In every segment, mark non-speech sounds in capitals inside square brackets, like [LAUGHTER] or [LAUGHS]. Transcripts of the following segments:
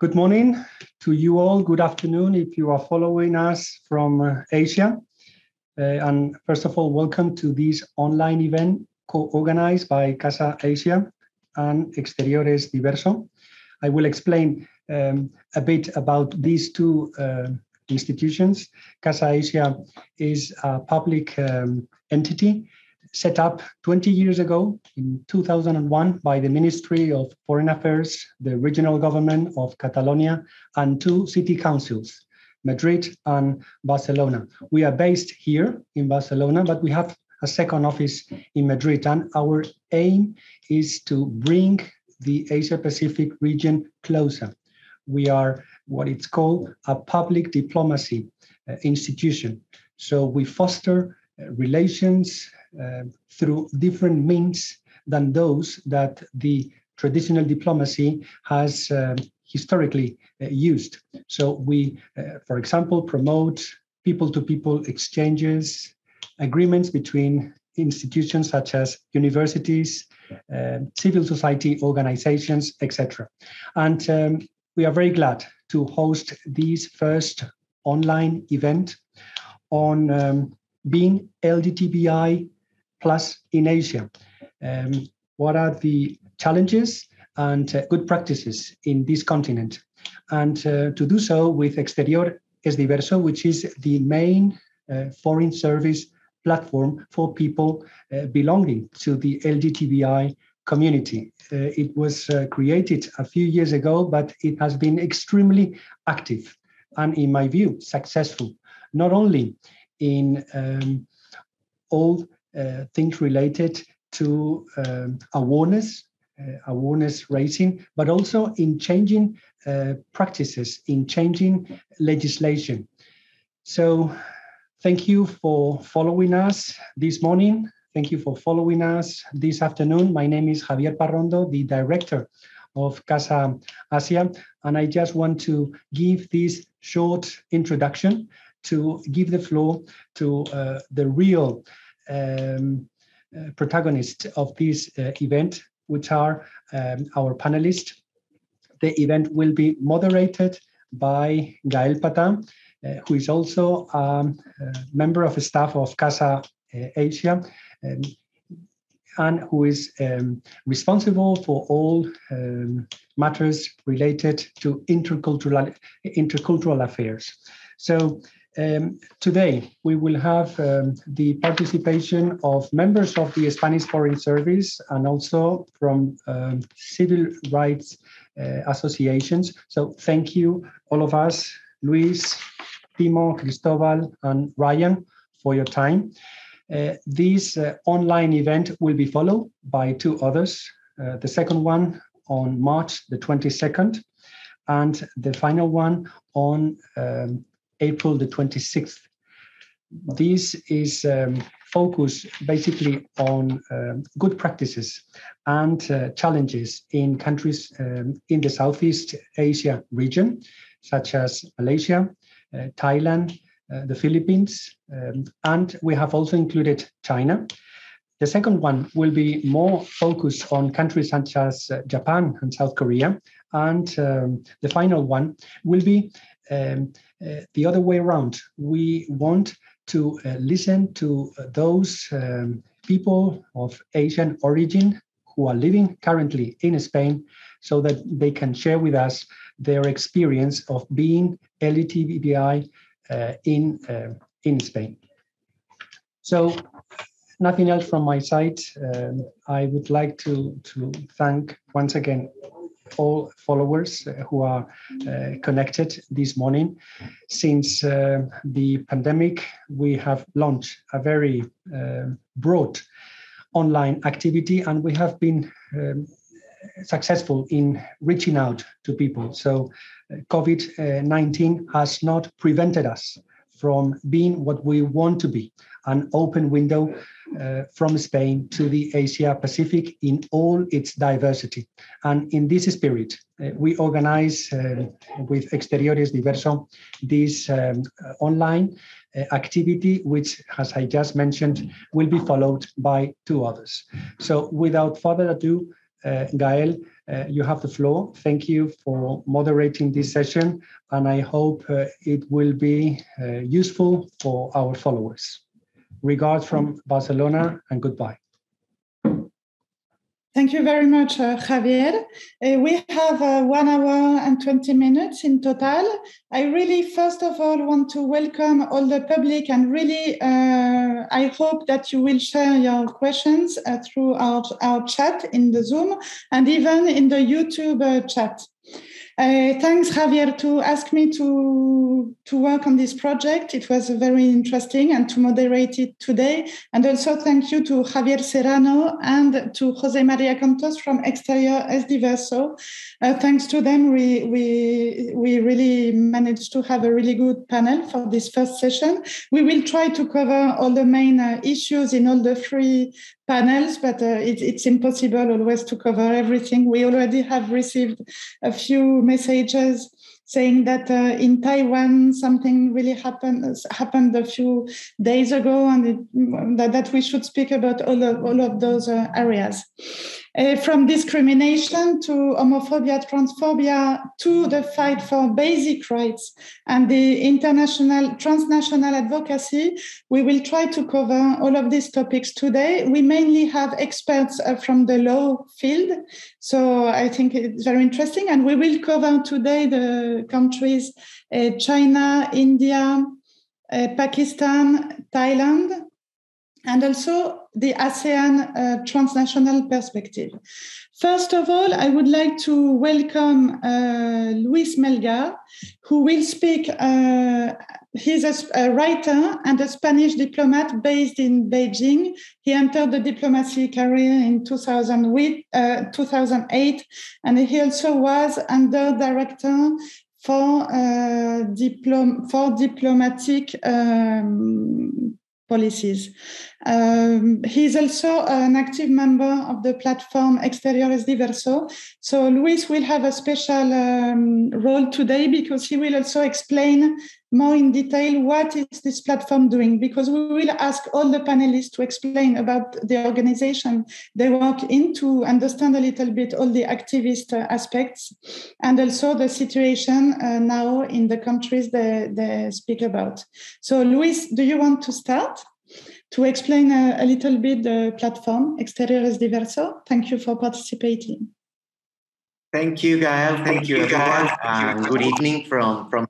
Good morning to you all. Good afternoon if you are following us from uh, Asia. Uh, and first of all, welcome to this online event co-organized by Casa Asia and Exteriores Diverso. I will explain um, a bit about these two uh, institutions. Casa Asia is a public um, entity set up 20 years ago in 2001 by the Ministry of Foreign Affairs, the regional government of Catalonia, and two city councils, Madrid and Barcelona. We are based here in Barcelona, but we have a second office in Madrid, and our aim is to bring the Asia Pacific region closer. We are what it's called a public diplomacy uh, institution. So we foster uh, relations through different means than those that the traditional diplomacy has uh, historically uh, used. So we, uh, for example, promote people-to-people exchanges, agreements between institutions such as universities, uh, civil society organizations, etc. And um, we are very glad to host this first online event on um, being LGBTI plus in Asia. Um, what are the challenges and uh, good practices in this continent? And uh, to do so with Exterior es Diverso, which is the main uh, foreign service platform for people uh, belonging to the LGBTI community. Uh, it was uh, created a few years ago, but it has been extremely active and, in my view, successful, not only in um, all things related to um, awareness, uh, awareness raising, but also in changing uh, practices, in changing legislation. So thank you for following us this morning. Thank you for following us this afternoon. My name is Javier Parrondo, the director of Casa Asia, and I just want to give this short introduction to give the floor to uh, the real um, uh, protagonists of this uh, event, which are um, our panelists. The event will be moderated by Gael Patin, uh, who is also a member of the staff of Casa Asia, um, and who is um, responsible for all um, matters related to intercultural intercultural affairs. So um, today, we will have um, the participation of members of the Spanish Foreign Service and also from um, civil rights uh, associations. So thank you, all of us, Luis, Timo, Cristobal, and Ryan, for your time. Uh, this uh, online event will be followed by two others. Uh, the second one on March the 22nd, and the final one on um, April the 26th. This is um, focused basically on um, good practices and uh, challenges in countries um, in the Southeast Asia region, such as Malaysia, uh, Thailand, uh, the Philippines, um, and we have also included China. The second one will be more focused on countries such as uh, Japan and South Korea. And um, the final one will be um, uh, the other way around. We want to uh, listen to uh, those um, people of Asian origin who are living currently in Spain so that they can share with us their experience of being LGBTI uh, in, uh, in Spain. So nothing else from my side. Um, I would like to, to thank once again all followers uh, who are uh, connected this morning. Since uh, the pandemic, we have launched a very broad online activity and we have been um, successful in reaching out to people. So COVID 19 has not prevented us from being what we want to be an open window uh, from Spain to the Asia Pacific in all its diversity. And in this spirit, uh, we organize uh, with Exteriores Diverso this um, online uh, activity, which, as I just mentioned, will be followed by two others. So without further ado, uh, Gael, uh, you have the floor. Thank you for moderating this session, and I hope uh, it will be uh, useful for our followers. Regards from Barcelona, and goodbye. Thank you very much, uh, Javier. Uh, we have uh, one hour and 20 minutes in total. I really, first of all, want to welcome all the public and really, uh, I hope that you will share your questions uh, through our, our chat in the Zoom and even in the YouTube uh, chat. Uh, thanks, Javier, to ask me to, to work on this project. It was very interesting and to moderate it today. And also thank you to Javier Serrano and to Jose Maria Cantos from Exterior es Diverso. Uh, thanks to them, we, we, we really managed to have a really good panel for this first session. We will try to cover all the main uh, issues in all the three panels, but uh, it, it's impossible always to cover everything. We already have received a few messages saying that uh, in Taiwan something really happened happened a few days ago, and it, that, that we should speak about all of all of those uh, areas. Uh, from discrimination to homophobia, transphobia, to the fight for basic rights and the international transnational advocacy, we will try to cover all of these topics today. We mainly have experts uh, from the law field, so I think it's very interesting. And we will cover today the countries uh, China, India, uh, Pakistan, Thailand, and also the ASEAN uh, transnational perspective. First of all, I would like to welcome uh, Luis Melgar, who will speak. Uh, he's a, a, writer and a Spanish diplomat based in Beijing. He entered the diplomacy career in 2008, uh, 2008 and he also was under director for uh, diplom- for diplomatic um, policies. Um, he's also an active member of the platform Exterior es Diverso. So Luis will have a special um, role today because he will also explain more in detail what is this platform doing because we will ask all the panelists to explain about the organization. They work in to understand a little bit all the activist uh, aspects and also the situation uh, now in the countries they, they speak about. So luis do you want to start to explain a, a little bit the platform Exterior es Diverso? Thank you for participating. Thank you, Gael. Thank you, everyone. And good evening from, from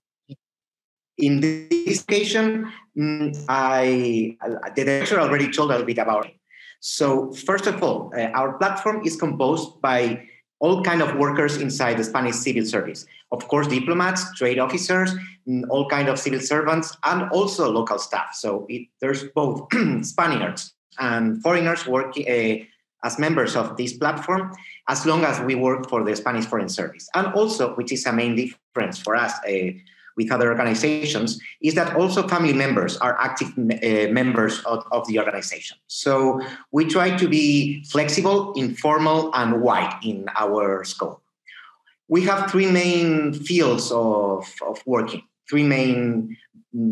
in this occasion, mm, I, the director already told a little bit about it. So first of all, uh, our platform is composed by all kind of workers inside the Spanish civil service. Of course, diplomats, trade officers, mm, all kind of civil servants, and also local staff. So it, there's both [CLEARS THROAT] Spaniards and foreigners working uh, as members of this platform, as long as we work for the Spanish Foreign Service. And also, which is a main difference for us, uh, with other organizations is that also family members are active uh, members of, of, the organization. So we try to be flexible, informal, and wide in our scope. We have three main fields of, of working, three main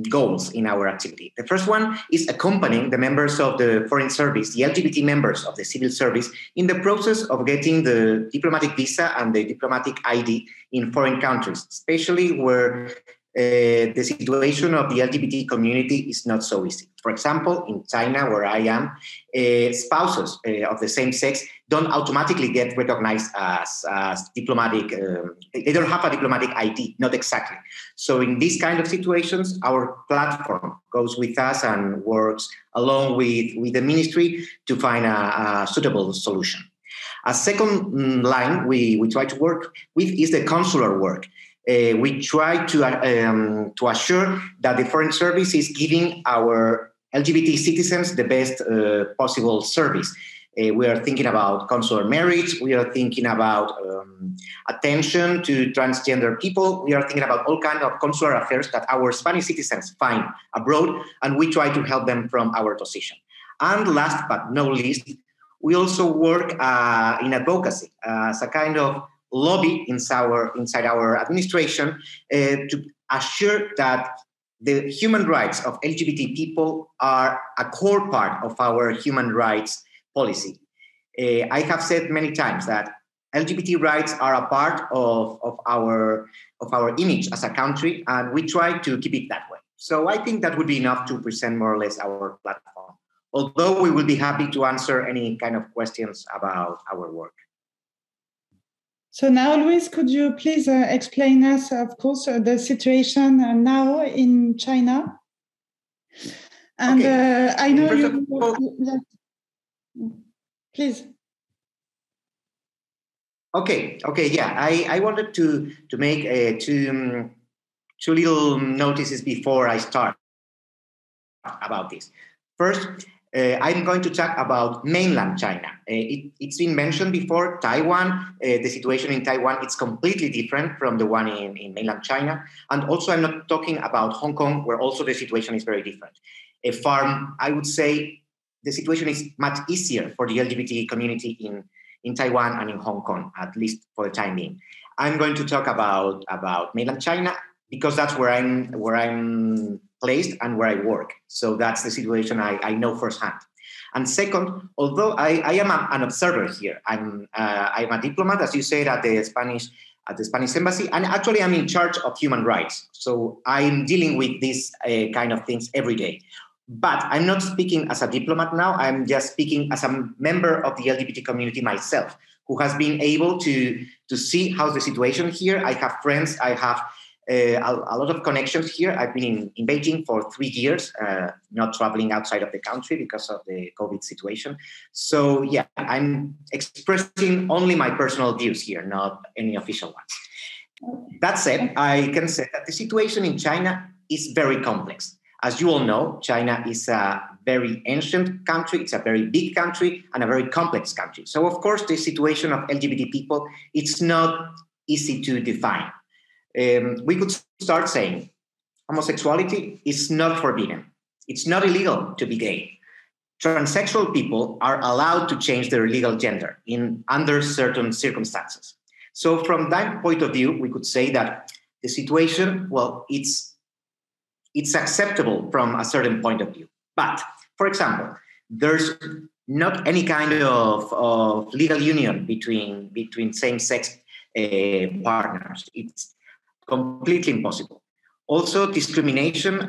goals in our activity. The first one is accompanying the members of the Foreign Service, the LGBT members of the civil service, in the process of getting the diplomatic visa and the diplomatic ID in foreign countries, especially where uh, the situation of the LGBT community is not so easy. For example, in China, where I am, uh, spouses uh, of the same sex don't automatically get recognized as, as diplomatic, um, they don't have a diplomatic ID, not exactly. So, in these kind of situations, our platform goes with us and works along with, with the ministry to find a, a suitable solution. A second mm, line we, we try to work with is the consular work uh, we try to, um, to assure that the Foreign Service is giving our LGBT citizens the best uh, possible service. Uh, we are thinking about consular marriage. We are thinking about um, attention to transgender people. We are thinking about all kinds of consular affairs that our Spanish citizens find abroad, and we try to help them from our position. And last but not least, we also work uh, in advocacy as a kind of lobby inside our, inside our administration uh, to assure that the human rights of LGBT people are a core part of our human rights policy. Uh, I have said many times that LGBT rights are a part of, of, our, of our image as a country, and we try to keep it that way. So I think that would be enough to present more or less our platform. Although we will be happy to answer any kind of questions about our work. So now, Luis, could you please uh, explain us, of course, uh, the situation uh, now in China? And okay. Uh, I know you. All, please. Okay. Okay. Yeah, I, I wanted to to make uh, two um, two little notices before I start about this. First, uh, I'm going to talk about mainland China. Uh, it, has been mentioned before, Taiwan, uh, the situation in Taiwan, it's completely different from the one in, in mainland China. And also, I'm not talking about Hong Kong, where also the situation is very different. A farm, I would say the situation is much easier for the LGBT community in, in Taiwan and in Hong Kong, at least for the time being. I'm going to talk about, about mainland China because that's where I'm where I'm placed and where I work. So that's the situation I, I know firsthand. And second, although I, I am a, an observer here, I'm uh, I'm a diplomat, as you said, at the Spanish at the Spanish embassy, and actually I'm in charge of human rights. So I'm dealing with these uh, kind of things every day. But I'm not speaking as a diplomat now. I'm just speaking as a member of the LGBT community myself, who has been able to to see how's the situation here. I have friends. I have uh, a, a, lot of connections here. I've been in, in Beijing for three years, uh, not traveling outside of the country because of the COVID situation. So, yeah, I'm expressing only my personal views here, not any official ones. That said, I can say that the situation in China is very complex. As you all know, China is a very ancient country, it's a very big country, and a very complex country. So, of course, the situation of LGBT people, it's not easy to define um, we could start saying homosexuality is not forbidden. It's not illegal to be gay. Transsexual people are allowed to change their legal gender in under certain circumstances. So, from that point of view, we could say that the situation, well, it's it's acceptable from a certain point of view. But, for example, there's not any kind of, of legal union between between same-sex uh, partners. It's completely impossible. Also, discrimination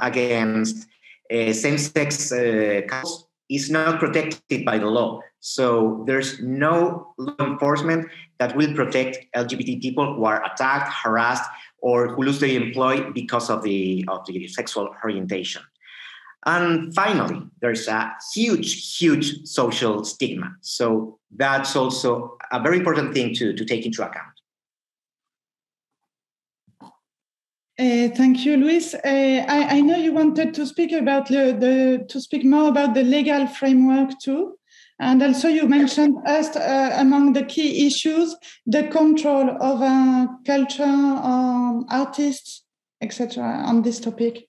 against uh, same-sex uh, couples is not protected by the law. So there's no law enforcement that will protect LGBT people who are attacked, harassed, or who lose their employ because of the of the sexual orientation. And finally, there's a huge, huge social stigma. So that's also a very important thing to, to take into account. Uh, thank you, Luis. Uh, I, I, know you wanted to speak about the, the, to speak more about the legal framework too, and also you mentioned as uh, among the key issues the control of uh, culture, um, artists, etc. on this topic.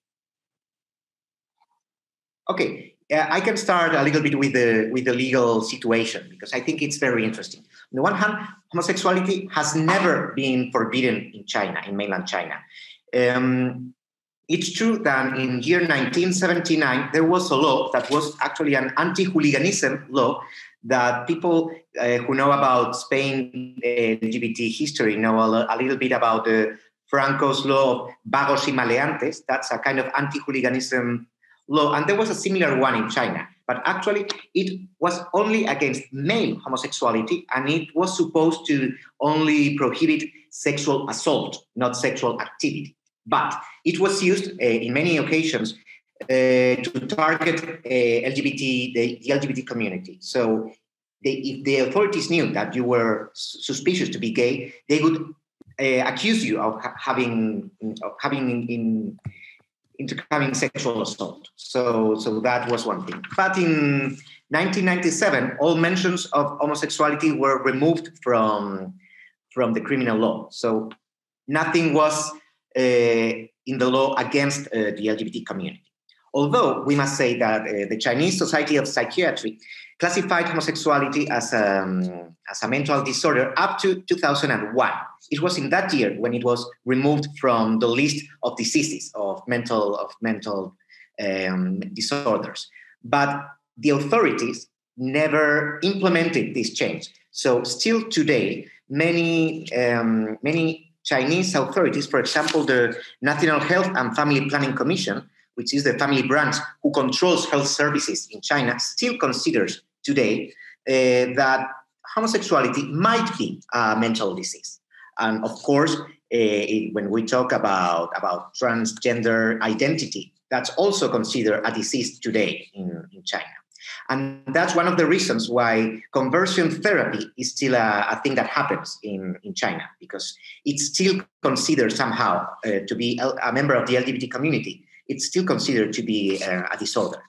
Okay, I can start a little bit with the with the legal situation because I think it's very interesting. On the one hand, homosexuality has never been forbidden in China, in mainland China. Um, it's true that in year 1979 there was a law that was actually an anti-hooliganism law that people uh, who know about Spain uh, LGBT history know a, a, little bit about the Franco's law of vagos y maleantes. That's a kind of anti-hooliganism law, and there was a similar one in China. But actually, it was only against male homosexuality, and it was supposed to only prohibit sexual assault, not sexual activity. But it was used uh, in many occasions uh, to target uh, LGBT, the, the, LGBT community. So they, if the authorities knew that you were suspicious to be gay, they would uh, accuse you of having of having in, in into having sexual assault. So, so that was one thing. But in 1997, all mentions of homosexuality were removed from from the criminal law. So nothing was in the law against uh, the LGBT community. Although we must say that uh, the Chinese Society of Psychiatry classified homosexuality as a, um, as a mental disorder up to 2001. It was in that year when it was removed from the list of diseases of mental of mental um, disorders. But the authorities never implemented this change. So still today, many um, many Chinese authorities, for example, the National Health and Family Planning Commission, which is the family branch who controls health services in China, still considers today uh, that homosexuality might be a mental disease. And of course, uh, when we talk about, about transgender identity, that's also considered a disease today in, in China. And that's one of the reasons why conversion therapy is still a, a thing that happens in, in China, because it's still considered somehow uh, to be a member of the LGBT community. It's still considered to be uh, a disorder.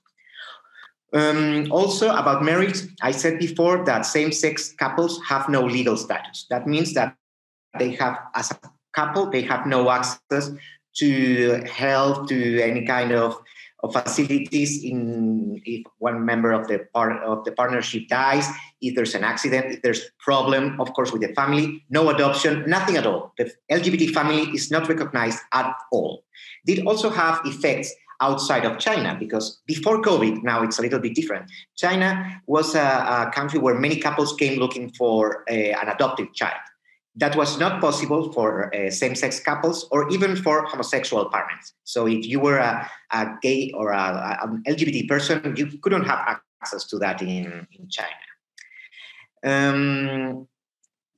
Um, also, about marriage, I said before that same sex couples have no legal status. That means that they have, as a couple, they have no access to health, to any kind of, of facilities in if one member of the part of the partnership dies, if there's an accident, if there's problem, of course, with the family, no adoption, nothing at all. The LGBT family is not recognized at all. Did also have effects outside of China because before COVID, now it's a little bit different. China was a, a country where many couples came looking for a, an adoptive child. That was not possible for uh, same sex couples or even for homosexual partners. So, if you were a, a gay or a, an LGBT person, you couldn't have access to that in, in China. Um,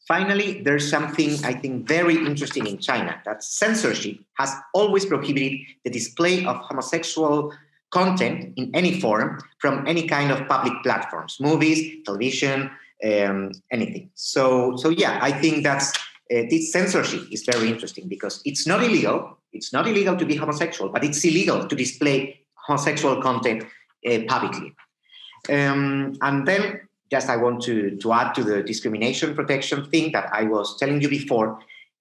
finally, there's something I think very interesting in China that censorship has always prohibited the display of homosexual content in any form from any kind of public platforms, movies, television, um, anything. So, so yeah, I think that's uh, this censorship is very interesting because it's not illegal. It's not illegal to be homosexual, but it's illegal to display homosexual content uh, publicly. Um, and then, just I want to, to add to the discrimination protection thing that I was telling you before.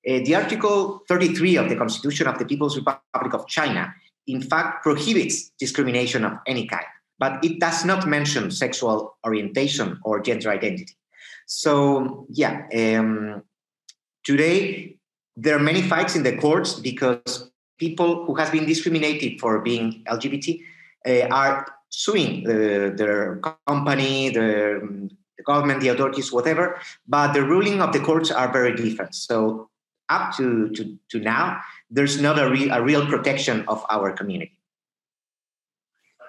Uh, the Article 33 of the Constitution of the People's Republic of China, in fact, prohibits discrimination of any kind but it does not mention sexual orientation or gender identity. So, yeah, um, today there are many fights in the courts because people who have been discriminated for being LGBT uh, are suing uh, their company, the, the government, the authorities, whatever. But the ruling of the courts are very different. So, up to, to, to now, there's not a, re- a real protection of our community.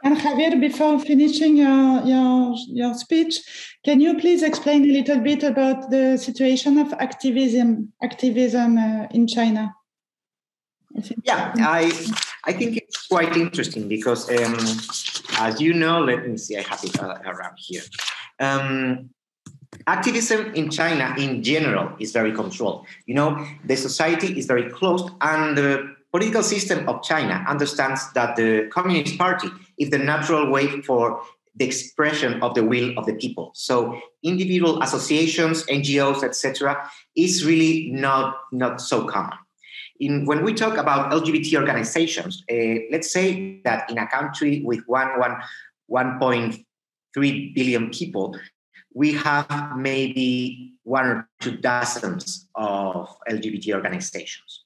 And Javier, before finishing your, your, your speech, can you please explain a little bit about the situation of activism activism uh, in China? yeah, I I think it's quite interesting because, um, as you know, let me see, I have it uh, around here. Um, activism in China, in general, is very controlled. You know, the society is very closed, and the political system of China understands that the Communist Party is the natural way for the expression of the will of the people. So individual associations, NGOs, etc., is really not, not so common. In, when we talk about LGBT organizations, uh, let's say that in a country with one, one, 1.3 billion people, we have maybe one or two dozens of LGBT organizations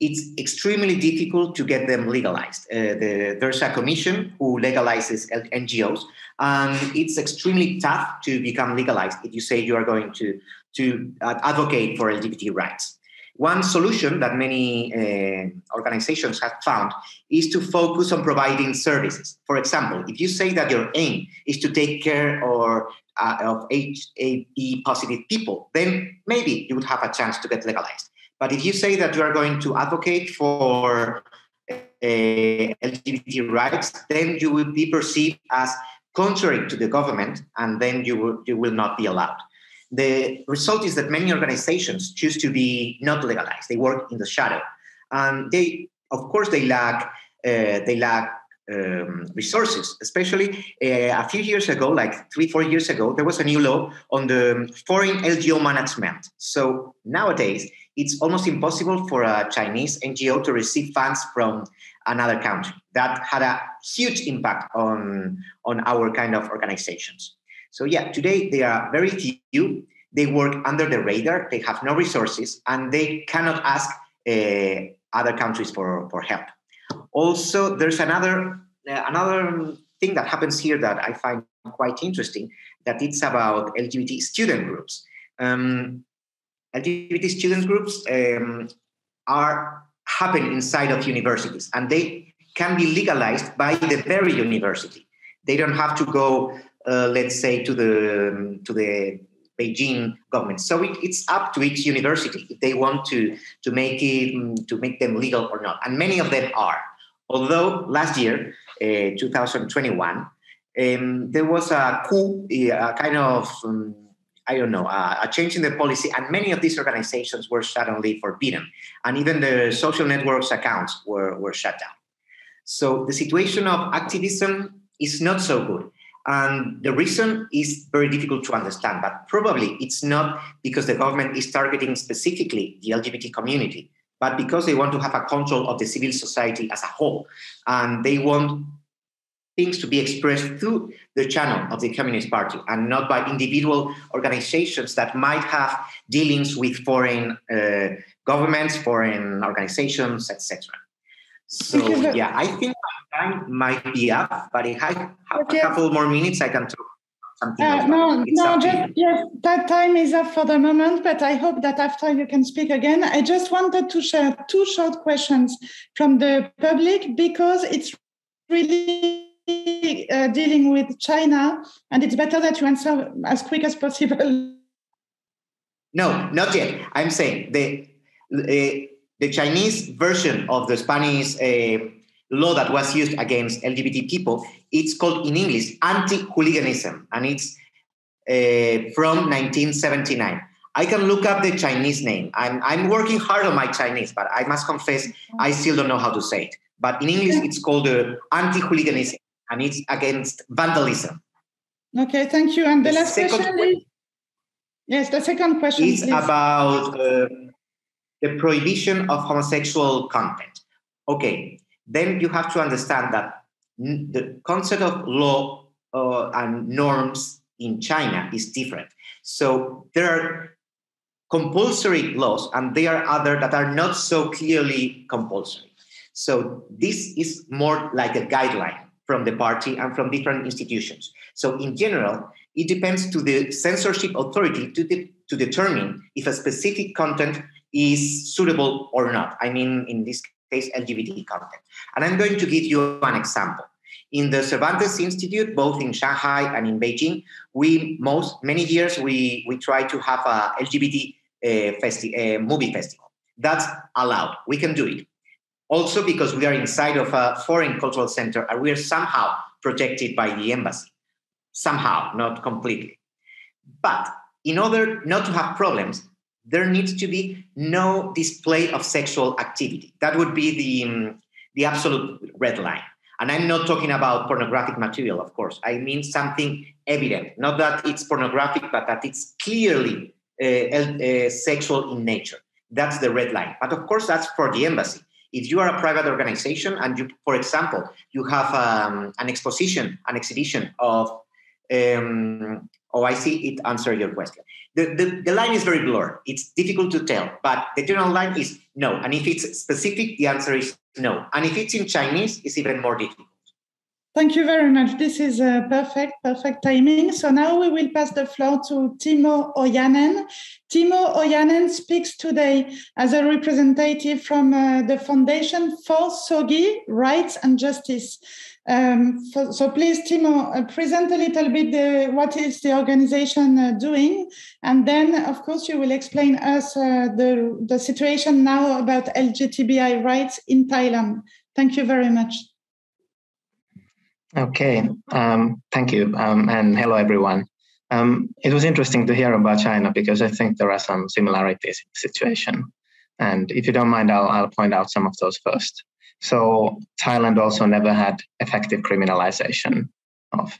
it's extremely difficult to get them legalized. Uh, the, there's a commission who legalizes NGOs, and it's extremely tough to become legalized if you say you are going to, to advocate for LGBT rights. One solution that many uh, organizations have found is to focus on providing services. For example, if you say that your aim is to take care or, uh, of HIV positive people, then maybe you would have a chance to get legalized. But if you say that you are going to advocate for uh, LGBT rights, then you will be perceived as contrary to the government, and then you will, you will not be allowed. The result is that many organizations choose to be not legalized. They work in the shadow, and they, of course, they lack uh, they lack um, resources. Especially uh, a few years ago, like three, four years ago, there was a new law on the foreign NGO management. So nowadays, it's almost impossible for a Chinese NGO to receive funds from another country. That had a huge impact on, on our kind of organizations. So yeah, today they are very few. They work under the radar. They have no resources, and they cannot ask uh, other countries for, for help. Also, there's another uh, another thing that happens here that I find quite interesting. That it's about LGBT student groups. Um, LGBT student groups um, are happen inside of universities, and they can be legalized by the very university. They don't have to go, uh, let's say, to the to the Beijing government. So it, it's up to each university if they want to to make it mm, to make them legal or not. And many of them are. Although last year, uh, 2021, um, there was a coup, a kind of um, I don't know, uh, a change in the policy, and many of these organizations were suddenly forbidden, and even the social networks accounts were, were shut down. So the situation of activism is not so good. And the reason is very difficult to understand, but probably it's not because the government is targeting specifically the LGBT community, but because they want to have a control of the civil society as a whole. And they want things to be expressed through the channel of the Communist Party and not by individual organizations that might have dealings with foreign uh, governments, foreign organizations, etc. So yeah, I think my time might be up, but if I have okay. a couple more minutes, I can talk. Something uh, no, no, just, yes, that time is up for the moment, but I hope that after you can speak again. I just wanted to share two short questions from the public because it's really uh, dealing with China, and it's better that you answer as quick as possible. No, not yet. I'm saying the uh, the Chinese version of the Spanish uh, law that was used against LGBT people. It's called in English anti-hooliganism, and it's uh, from 1979. I can look up the Chinese name. I'm, I'm working hard on my Chinese, but I must confess I still don't know how to say it. But in English, it's called uh, anti-hooliganism and it's against vandalism. Okay, thank you. And the, the last question is yes, the second question is about uh, the prohibition of homosexual content. Okay, then you have to understand that the concept of law uh, and norms in China is different. So there are compulsory laws, and there are other that are not so clearly compulsory. So this is more like a guideline from the party and from different institutions. So in general, it depends to the censorship authority to, de- to determine if a specific content is suitable or not. I mean, in this case, LGBT content. And I'm going to give you an example. In the Cervantes Institute, both in Shanghai and in Beijing, we most many years we we try to have a LGBT uh, festi- uh, movie festival. That's allowed. We can do it also because we are inside of a foreign cultural center and we are somehow protected by the embassy. Somehow, not completely. But in order not to have problems, there needs to be no display of sexual activity. That would be the, um, the absolute red line. And I'm not talking about pornographic material, of course. I mean something evident, not that it's pornographic, but that it's clearly uh, uh, sexual in nature. That's the red line. But of course, that's for the embassy if you are a private organization and you, for example, you have um, an exposition, an exhibition of, um, oh, I see it answered your question. The, the, the line is very blurred. It's difficult to tell, but the general line is no. And if it's specific, the answer is no. And if it's in Chinese, it's even more difficult. Thank you very much. This is a perfect, perfect timing. So now we will pass the floor to Timo Ojanen. Timo Ojanen speaks today as a representative from uh, the Foundation for SOGI, Rights and Justice. Um, for, so please, Timo, uh, present a little bit the, what is the organization uh, doing, and then, of course, you will explain us uh, the, the situation now about LGBTI rights in Thailand. Thank you very much. Okay, um, thank you, um, and hello everyone. Um, it was interesting to hear about China because I think there are some similarities in the situation. And if you don't mind, I'll, I'll point out some of those first. So Thailand also never had effective criminalization of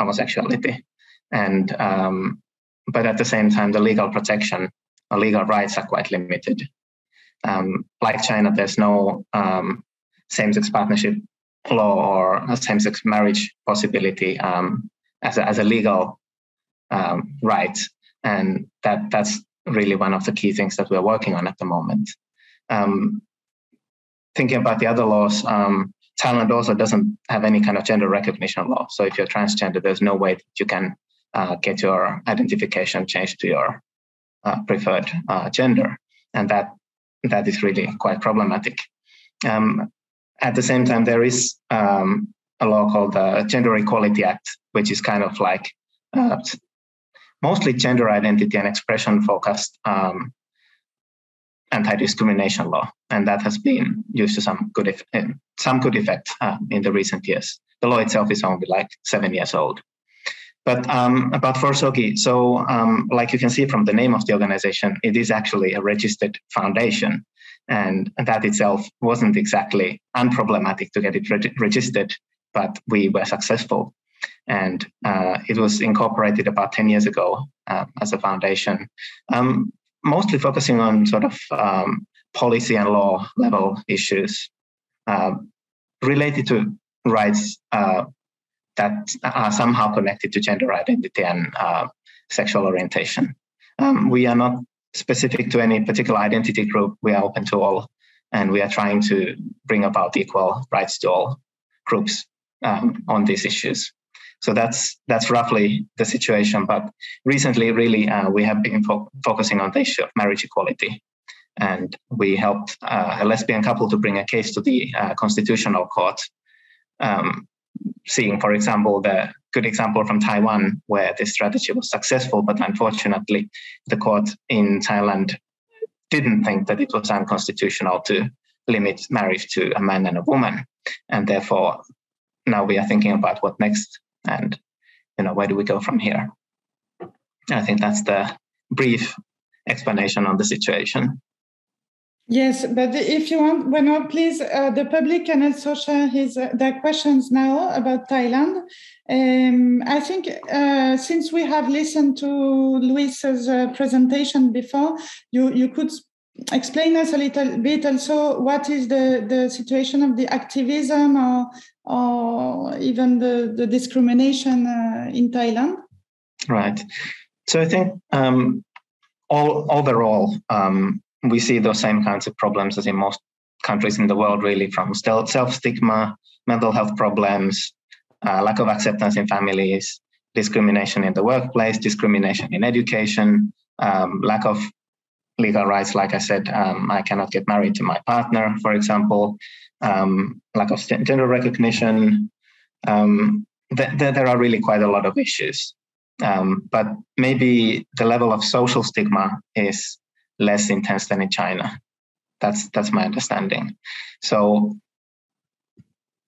homosexuality, and um, but at the same time, the legal protection or legal rights are quite limited. Um, like China, there's no um, same-sex partnership law or same-sex marriage possibility um, as, a, as a legal um, right, and that that's really one of the key things that we're working on at the moment. Um, thinking about the other laws, um, Thailand also doesn't have any kind of gender recognition law. So if you're transgender, there's no way that you can uh, get your identification changed to your uh, preferred uh, gender, and that that is really quite problematic. Um, at the same time, there is um, a law called the Gender Equality Act, which is kind of like uh, mostly gender identity and expression focused um, anti-discrimination law, and that has been used to some good effect, some good effect uh, in the recent years. The law itself is only like seven years old. But um, about Forsogi, so um, like you can see from the name of the organization, it is actually a registered foundation. And that itself wasn't exactly unproblematic to get it re- registered, but we were successful. And uh, it was incorporated about 10 years ago uh, as a foundation, um, mostly focusing on sort of um, policy and law level issues uh, related to rights uh, that are somehow connected to gender identity and uh, sexual orientation. Um, we are not specific to any particular identity group. We are open to all, and we are trying to bring about equal rights to all groups um, on these issues. So that's that's roughly the situation. But recently, really, uh, we have been fo- focusing on the issue of marriage equality, and we helped uh, a lesbian couple to bring a case to the uh, constitutional court um, seeing, for example, the good example from Taiwan, where this strategy was successful, but unfortunately, the court in Thailand didn't think that it was unconstitutional to limit marriage to a man and a woman, and therefore, now we are thinking about what next, and you know, where do we go from here? I think that's the brief explanation on the situation. Yes, but if you want, Benoit, please, uh, the public can also share his uh, their questions now about Thailand. Um, I think uh, since we have listened to Luis's uh, presentation before, you you could explain us a little bit also what is the the situation of the activism or or even the the discrimination uh, in Thailand. Right. So I think um, all overall. Um, we see those same kinds of problems as in most countries in the world, really, from self stigma, mental health problems, uh, lack of acceptance in families, discrimination in the workplace, discrimination in education, um, lack of legal rights. Like I said, um, I cannot get married to my partner, for example, um, lack of gender recognition. Um, th- th- there are really quite a lot of issues. Um, but maybe the level of social stigma is less intense than in China. That's that's my understanding. So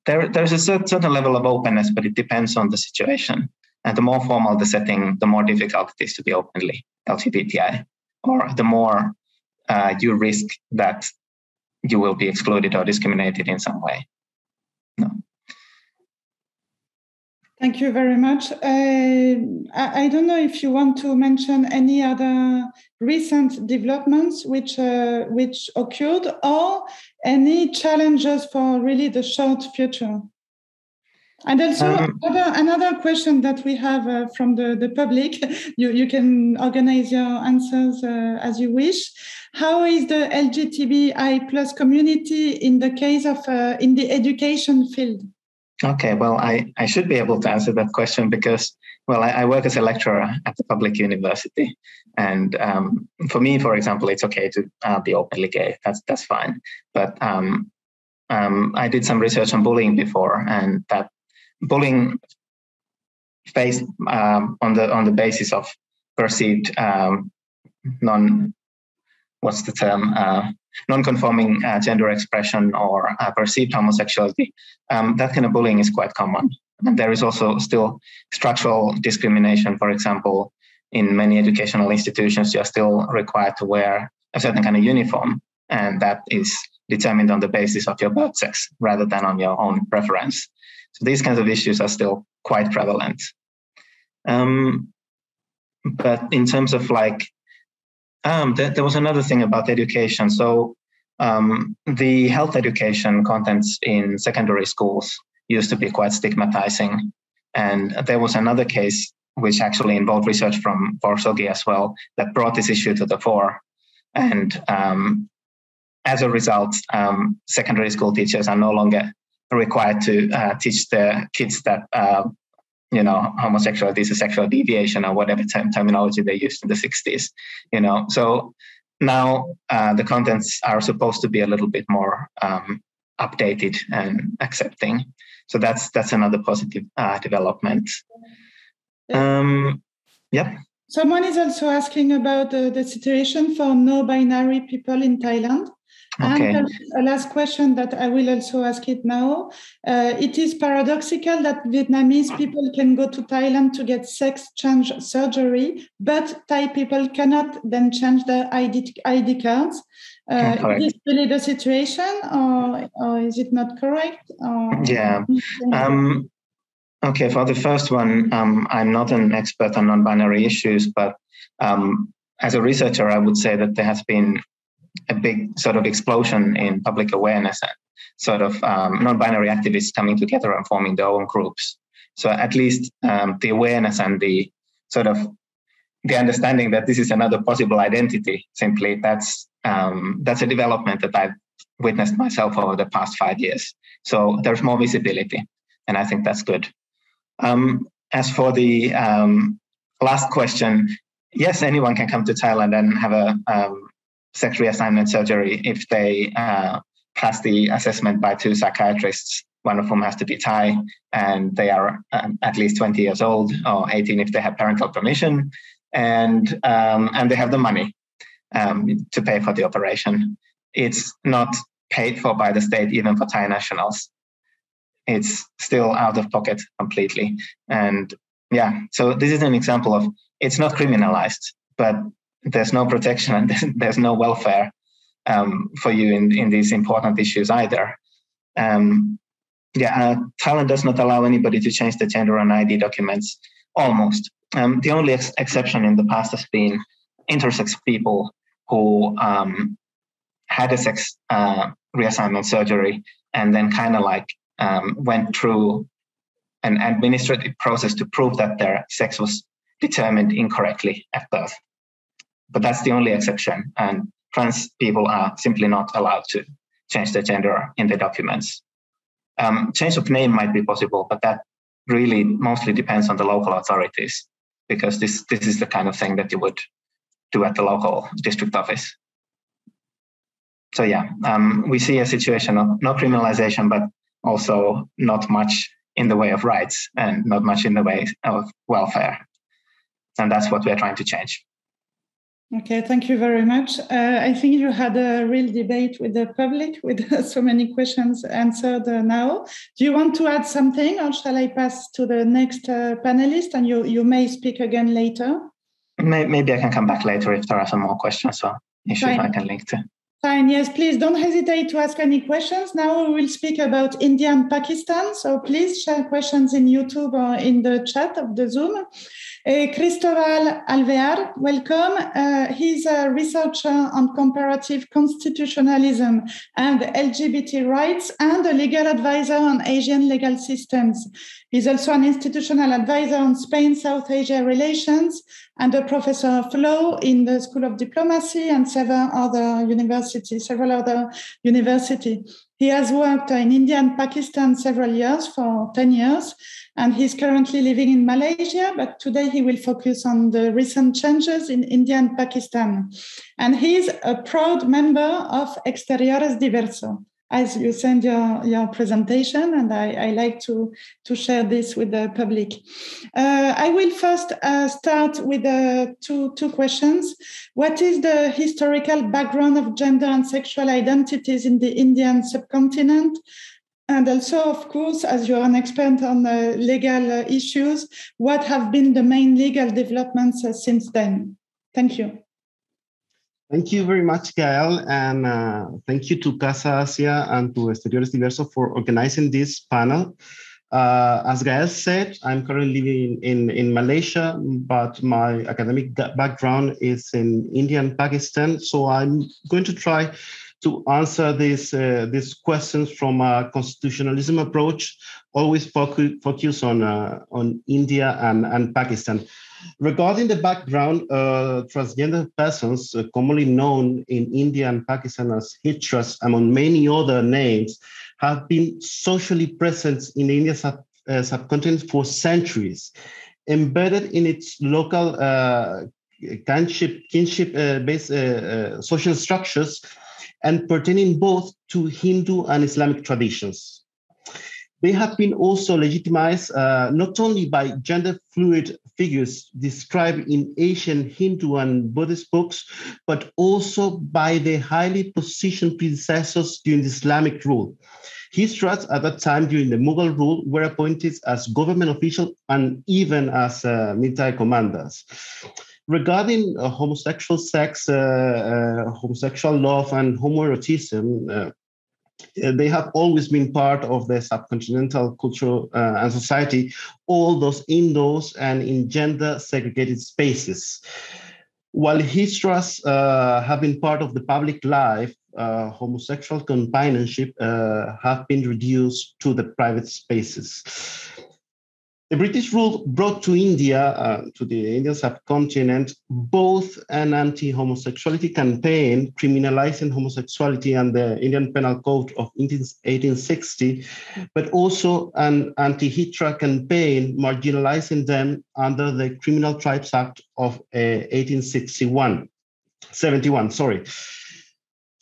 there, there's a certain level of openness, but it depends on the situation. And the more formal the setting, the more difficult it is to be openly LGBTI, or the more uh, you risk that you will be excluded or discriminated in some way. No. Thank you very much. Uh, I, I, don't know if you want to mention any other recent developments which uh, which occurred, or any challenges for really the short future. And also um, another, another question that we have uh, from the, the public, [LAUGHS] you, you can organize your answers uh, as you wish. How is the LGBTI plus community in the case of uh, in the education field? Okay, well, I, I should be able to answer that question because, well, I, I work as a lecturer at the public university. And um, for me, for example, it's okay to uh, be openly gay. That's, that's fine. But um, um, I did some research on bullying before, and that bullying based um, on the on the basis of perceived um, non what's the term uh, non-conforming uh, gender expression or uh, perceived homosexuality, um, that kind of bullying is quite common. And there is also still structural discrimination. For example, in many educational institutions, you're still required to wear a certain kind of uniform, and that is determined on the basis of your birth sex rather than on your own preference. So these kinds of issues are still quite prevalent. Um, but in terms of like um, th- there was another thing about education. So um, the health education contents in secondary schools used to be quite stigmatizing. And there was another case which actually involved research from Forsogi as well that brought this issue to the fore. And um, as a result, um, secondary school teachers are no longer required to uh, teach their kids that uh, you know, homosexuality is a sexual deviation or whatever term, terminology they used in the 60s, you know. So now uh, the contents are supposed to be a little bit more um, updated and accepting. So that's that's another positive uh, development. Um, yeah. Someone is also asking about uh, the situation for no-binary people in Thailand. Okay. And a last question that I will also ask it now. Uh, it is paradoxical that Vietnamese people can go to Thailand to get sex change surgery, but Thai people cannot then change their ID, ID cards. Uh, is this really the situation, or, or is it not correct? Or yeah. Um, okay, for the first one, um, I'm not an expert on non binary issues, but um, as a researcher, I would say that there has been a big sort of explosion in public awareness and sort of um, non-binary activists coming together and forming their own groups. So at least um, the awareness and the sort of the understanding that this is another possible identity simply that's um, that's a development that I've witnessed myself over the past five years. So there's more visibility, and I think that's good. Um, as for the um, last question, yes, anyone can come to Thailand and have a um, sex reassignment surgery if they uh, pass the assessment by two psychiatrists. One of whom has to be Thai, and they are um, at least 20 years old or 18 if they have parental permission, and um, and they have the money um, to pay for the operation. It's not paid for by the state, even for Thai nationals. It's still out of pocket completely, and yeah. So this is an example of it's not criminalized, but there's no protection and [LAUGHS] there's no welfare um, for you in, in these important issues either. Um, yeah, uh, Thailand does not allow anybody to change the gender on ID documents, almost. Um, the only ex- exception in the past has been intersex people who um, had a sex uh, reassignment surgery and then kind of like um, went through an administrative process to prove that their sex was determined incorrectly at birth but that's the only exception. And trans people are simply not allowed to change their gender in the documents. Um, change of name might be possible, but that really mostly depends on the local authorities because this this is the kind of thing that you would do at the local district office. So yeah, um, we see a situation of no criminalization, but also not much in the way of rights and not much in the way of welfare, and that's what we are trying to change. Okay, thank you very much. Uh, I think you had a real debate with the public [LAUGHS] with so many questions answered uh, now. Do you want to add something or shall I pass to the next uh, panelist and you, you may speak again later? Maybe I can come back later if there are some more questions or issues Fine. I can link to. Fine, yes, please don't hesitate to ask any questions. Now we will speak about India and Pakistan. So please share questions in YouTube or in the chat of the Zoom. Uh, Cristobal Alvear, welcome. Uh, he's a researcher on comparative constitutionalism and LGBT rights and a legal advisor on Asian legal systems. He's also an institutional advisor on Spain South Asia relations and a professor of law in the School of Diplomacy and several other universities, several other universities. He has worked in India and Pakistan several years for 10 years and he's currently living in Malaysia, but today he will focus on the recent changes in India and Pakistan. And he's a proud member of Exteriores Diverso, as you send your, your presentation, and I, I like to, to share this with the public. Uh, I will first uh, start with uh, two, two questions. What is the historical background of gender and sexual identities in the Indian subcontinent? And also, of course, as you're an expert on uh, legal uh, issues, what have been the main legal developments uh, since then? Thank you. Thank you very much, Gael, and uh, thank you to Casa Asia and to Exteriores Diverso for organizing this panel. Uh, as Gael said, I'm currently living in, in Malaysia, but my academic background is in India and Pakistan. So I'm going to try to answer these uh, these questions from a constitutionalism approach, always focus focus on uh, on India and, and Pakistan. Regarding the background, uh, transgender persons, uh, commonly known in India and Pakistan as hijras, among many other names, have been socially present in India's uh, subcontinent for centuries, embedded in its local uh, kinship, kinship uh, based uh, social structures and pertaining both to Hindu and Islamic traditions. They have been also legitimized uh, not only by gender fluid figures described in Asian Hindu and Buddhist books, but also by their highly positioned predecessors during the Islamic rule. Hijras at that time during the Mughal rule were appointed as government officials and even as uh, military commanders regarding uh, homosexual sex, uh, uh, homosexual love, and homoeroticism, uh, they have always been part of the subcontinental culture uh, and society, all those indoors and in gender segregated spaces. While hijras uh, have been part of the public life, homosexual companionship have been reduced to the private spaces. The British rule brought to India, uh, to the Indian subcontinent, both an anti homosexuality campaign criminalizing homosexuality and the Indian Penal Code of 1860, but also an anti hijra campaign marginalizing them under the Criminal Tribes Act of uh, 1861. 71, sorry.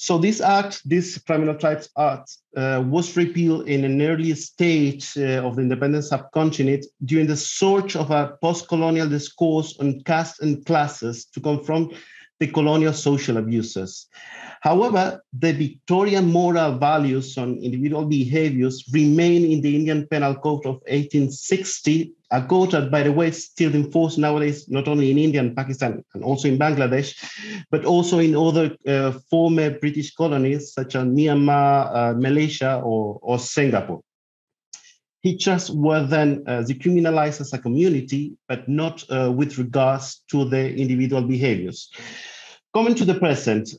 So this act, this Criminal Tribes Act, uh, was repealed in an early stage uh, of the independent subcontinent during the search of a post-colonial discourse on caste and classes to confront the colonial social abuses. However, the Victorian moral values on individual behaviors remain in the Indian Penal Code of 1860, a that, by the way, is still enforced nowadays, not only in India and Pakistan, and also in Bangladesh, but also in other uh, former British colonies such as Myanmar, uh, Malaysia, or, or Singapore. Hijras were then uh, decriminalized as a community, but not uh, with regards to the individual behaviors. Coming to the present,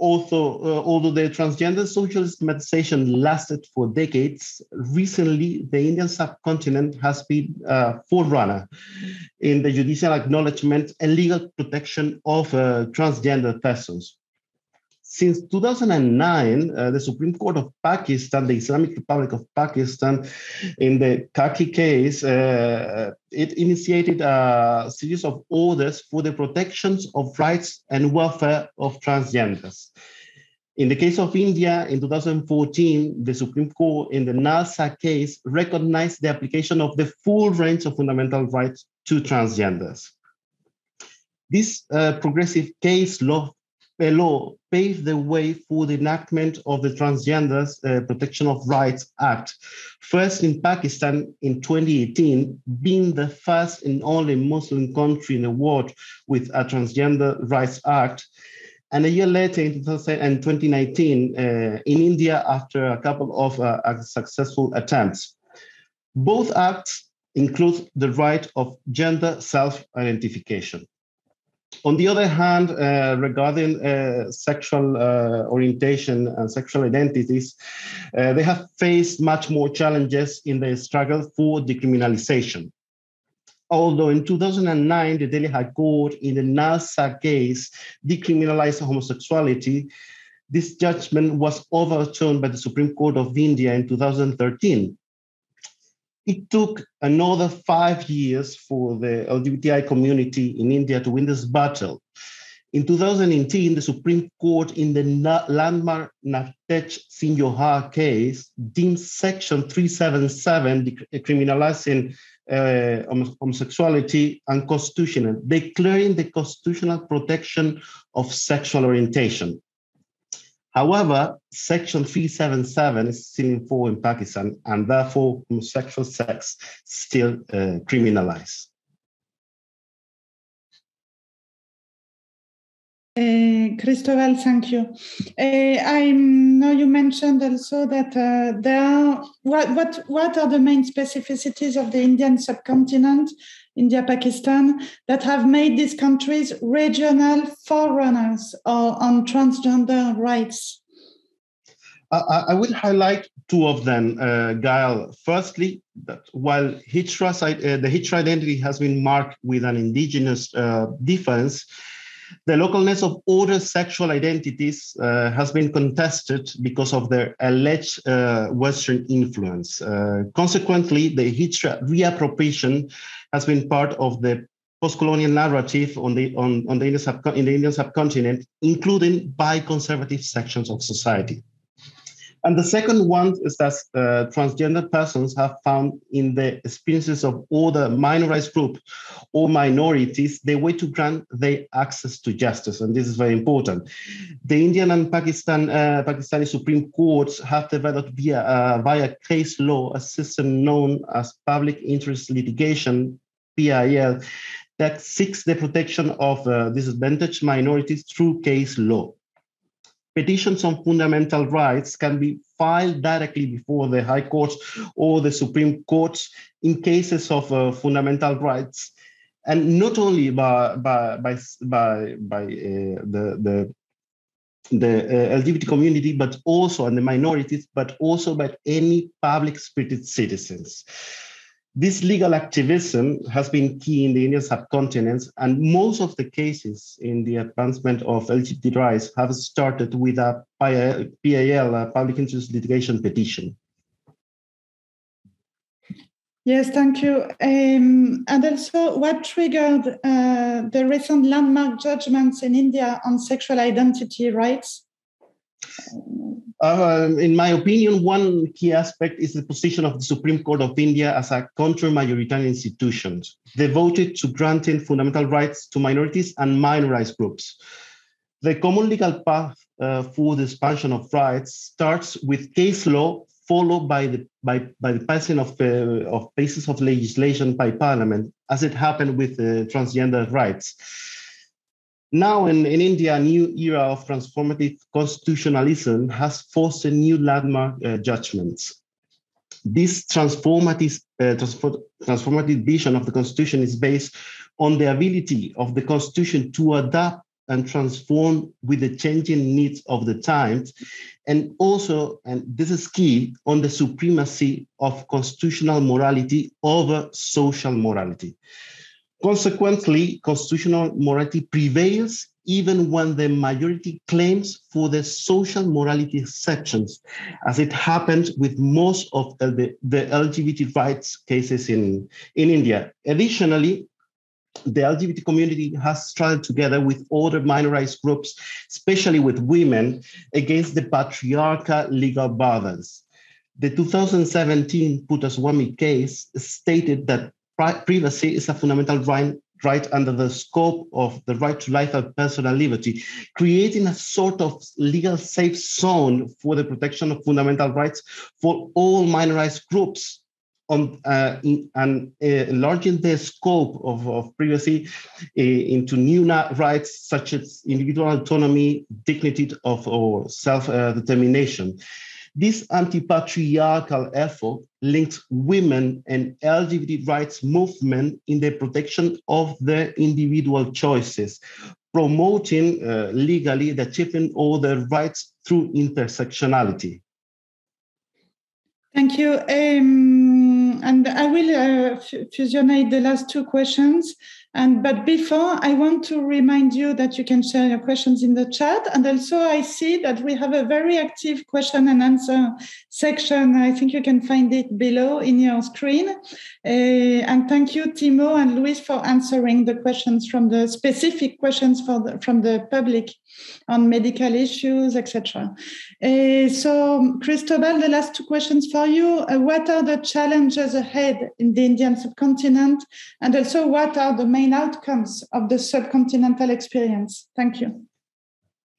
uh, also, uh, although the transgender social stigmatization lasted for decades, recently the Indian subcontinent has been a forerunner in the judicial acknowledgement and legal protection of uh, transgender persons. Since 2009, uh, the Supreme Court of Pakistan, the Islamic Republic of Pakistan, in the Khaki case, uh, it initiated a series of orders for the protections of rights and welfare of transgenders. In the case of India, in 2014, the Supreme Court in the NALSA case recognized the application of the full range of fundamental rights to transgenders. This uh, progressive case law a law paved the way for the enactment of the Transgenders uh, Protection of Rights Act, first in Pakistan in 2018, being the first and only Muslim country in the world with a Transgender Rights Act. And a year later, in 2019, uh, in India, after a couple of uh, successful attempts. Both acts include the right of gender self identification. On the other hand, uh, regarding uh, sexual uh, orientation and sexual identities, uh, they have faced much more challenges in the struggle for decriminalization. Although in 2009, the Delhi High Court in the NALSA case decriminalized homosexuality, this judgment was overturned by the Supreme Court of India in 2013 it took another five years for the LGBTI community in India to win this battle. In 2018, the Supreme Court in the landmark Navtej Singh Johar case deemed Section 377 criminalizing uh, homosexuality unconstitutional, declaring the constitutional protection of sexual orientation. However, Section 377 is still in force in Pakistan, and therefore homosexual sex still uh, criminalized. Uh, thank you. Uh, I know you mentioned also that uh, there are what what what are the main specificities of the Indian subcontinent India, Pakistan, that have made these countries regional forerunners on transgender rights? I, I will highlight two of them, uh, Gael. Firstly, that while Hijra, uh, the Hijra identity has been marked with an indigenous uh, difference, The localness of other sexual identities uh, has been contested because of their alleged uh, Western influence. Uh, consequently, the hijra reappropriation has been part of the post-colonial narrative on the, on, on the Indian in the Indian subcontinent, including by conservative sections of society. And the second one is that uh, transgender persons have found in the experiences of other minorized groups or minorities the way to grant their access to justice. And this is very important. The Indian and Pakistan, uh, Pakistani Supreme Courts have developed via, uh, via case law a system known as public interest litigation, PIL, that seeks the protection of uh, disadvantaged minorities through case law petitions on fundamental rights can be filed directly before the High Courts or the Supreme Courts in cases of uh, fundamental rights, and not only by by by by, by uh, the the the uh, LGBT community, but also and the minorities, but also by any public spirited citizens. This legal activism has been key in the Indian subcontinent, and most of the cases in the advancement of LGBT rights have started with a PIL, a public interest litigation petition. Yes, thank you. Um, and also, what triggered uh, the recent landmark judgments in India on sexual identity rights? Uh, in my opinion, one key aspect is the position of the Supreme Court of India as a counter-majoritarian institution devoted to granting fundamental rights to minorities and minorized groups. The common legal path uh, for the expansion of rights starts with case law, followed by the by, by the passing of uh, of pieces of legislation by Parliament, as it happened with uh, transgender rights. Now in, in India, a new era of transformative constitutionalism has forced a new landmark uh, judgments. This transformative, uh, transformative vision of the constitution is based on the ability of the constitution to adapt and transform with the changing needs of the times, and also, and this is key, on the supremacy of constitutional morality over social morality. Consequently, constitutional morality prevails even when the majority claims for the social morality exceptions, as it happens with most of the, the LGBT rights cases in, in India. Additionally, the LGBT community has struggled together with other minorized groups, especially with women, against the patriarchal legal burdens. The 2017 Puttaswamy case stated that privacy is a fundamental right, right under the scope of the right to life and personal liberty, creating a sort of legal safe zone for the protection of fundamental rights for all minorized groups on, uh, in, and uh, enlarging the scope of, of privacy uh, into new rights such as individual autonomy, dignity of or self-determination. This anti-patriarchal effort links women and LGBT rights movement in the protection of their individual choices, promoting uh, legally the achievement of their rights through intersectionality. Thank you. Um, and I will uh, fusionate the last two questions. And but before, I want to remind you that you can share your questions in the chat. And also, I see that we have a very active question and answer section. I think you can find it below in your screen. Uh, and thank you, Timo and Luis, for answering the questions from the specific questions the, from the public on medical issues, etc. Uh, so, Cristobal, the last two questions for you. Uh, what are the challenges ahead in the Indian subcontinent? And also, what are the main outcomes of the subcontinental experience? Thank you.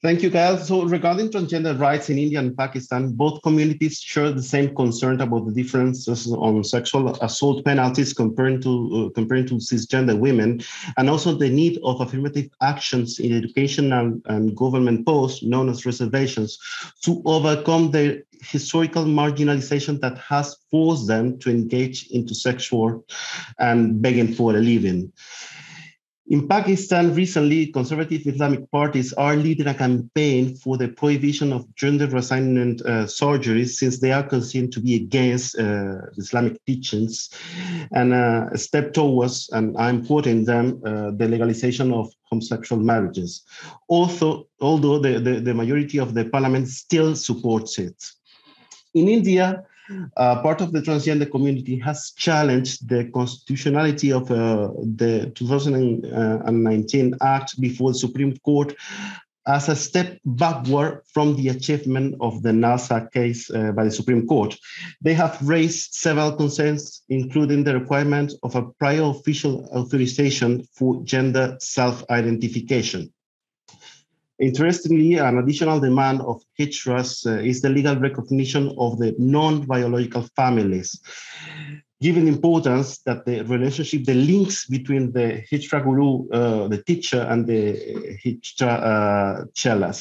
Thank you, Gael. So regarding transgender rights in India and Pakistan, both communities share the same concern about the differences on sexual assault penalties comparing to uh, comparing to cisgender women, and also the need of affirmative actions in education and, government posts, known as reservations, to overcome the historical marginalization that has forced them to engage into sexual and begging for a living. In Pakistan, recently, conservative Islamic parties are leading a campaign for the prohibition of gender reassignment uh, surgeries since they are considered to be against uh, Islamic teachings and uh, a step towards, and I'm quoting them, uh, the legalization of homosexual marriages. Also, although the, the, the majority of the parliament still supports it. In India, uh, part of the transgender community has challenged the constitutionality of uh, the 2019 Act before the Supreme Court as a step backward from the achievement of the NALSA case uh, by the Supreme Court. They have raised several concerns, including the requirement of a prior official authorization for gender self-identification. Interestingly, an additional demand of hijras uh, is the legal recognition of the non-biological families, given importance that the relationship, the links between the hijra guru, uh, the teacher, and the HRA uh.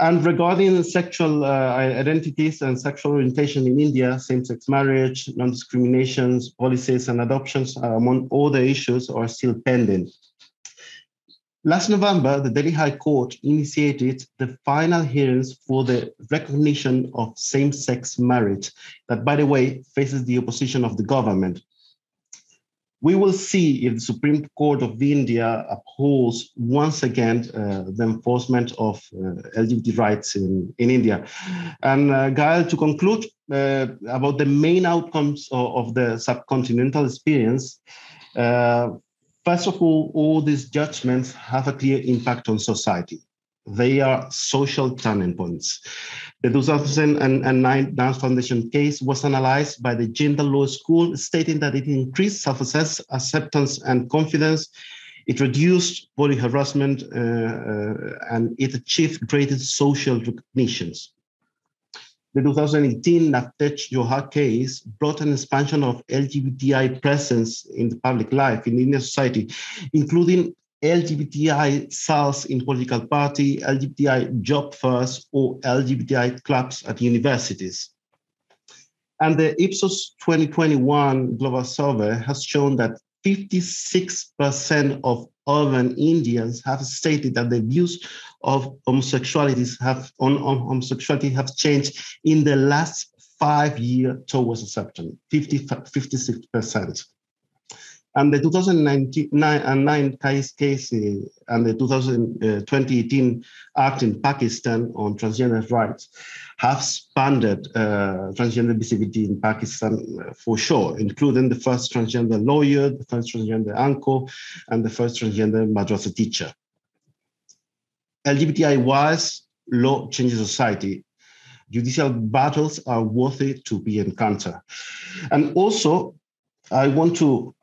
And regarding sexual uh, identities and sexual orientation in India, same-sex marriage, non-discrimination policies, and adoptions, uh, among other issues, are still pending. Last November, the Delhi High Court initiated the final hearings for the recognition of same-sex marriage that, by the way, faces the opposition of the government. We will see if the Supreme Court of India upholds once again uh, the enforcement of uh, LGBT rights in, in India. And uh, to conclude uh, about the main outcomes of, of the subcontinental experience, uh, First of all, all these judgments have a clear impact on society. They are social turning points. The 2009 Naz Foundation case was analyzed by the Gender Law School, stating that it increased self acceptance and confidence. It reduced body harassment uh, uh, and it achieved greater social recognitions. The 2018 Navtej Johar case brought an expansion of LGBTI presence in the public life in Indian society, including LGBTI cells in political party, LGBTI job fairs, or LGBTI clubs at universities. And the Ipsos 2021 global survey has shown that 56% of urban Indians have stated that the views of homosexualities have on, on homosexuality have changed in the last five years towards acceptance, 50, 56%. And the 2009 case, case uh, and the 2018 Act in Pakistan on transgender rights have expanded uh, transgender visibility in Pakistan uh, for sure, including the first transgender lawyer, the first transgender uncle, and the first transgender madrasa teacher. LGBTI-wise, law changes society. Judicial battles are worthy to be encountered. And also, I want to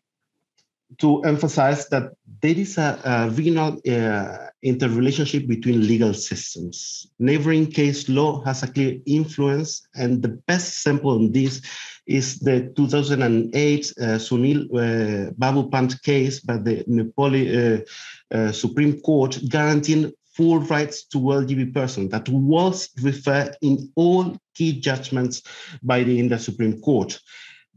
to emphasize that there is a, a regional uh, interrelationship between legal systems. Neighboring case law has a clear influence, and the best sample on this is the 2008 uh, Sunil uh, Babu Pant case by the Nepali uh, uh, Supreme Court guaranteeing full rights to LGBT persons that was referred in all key judgments by the Indian Supreme Court.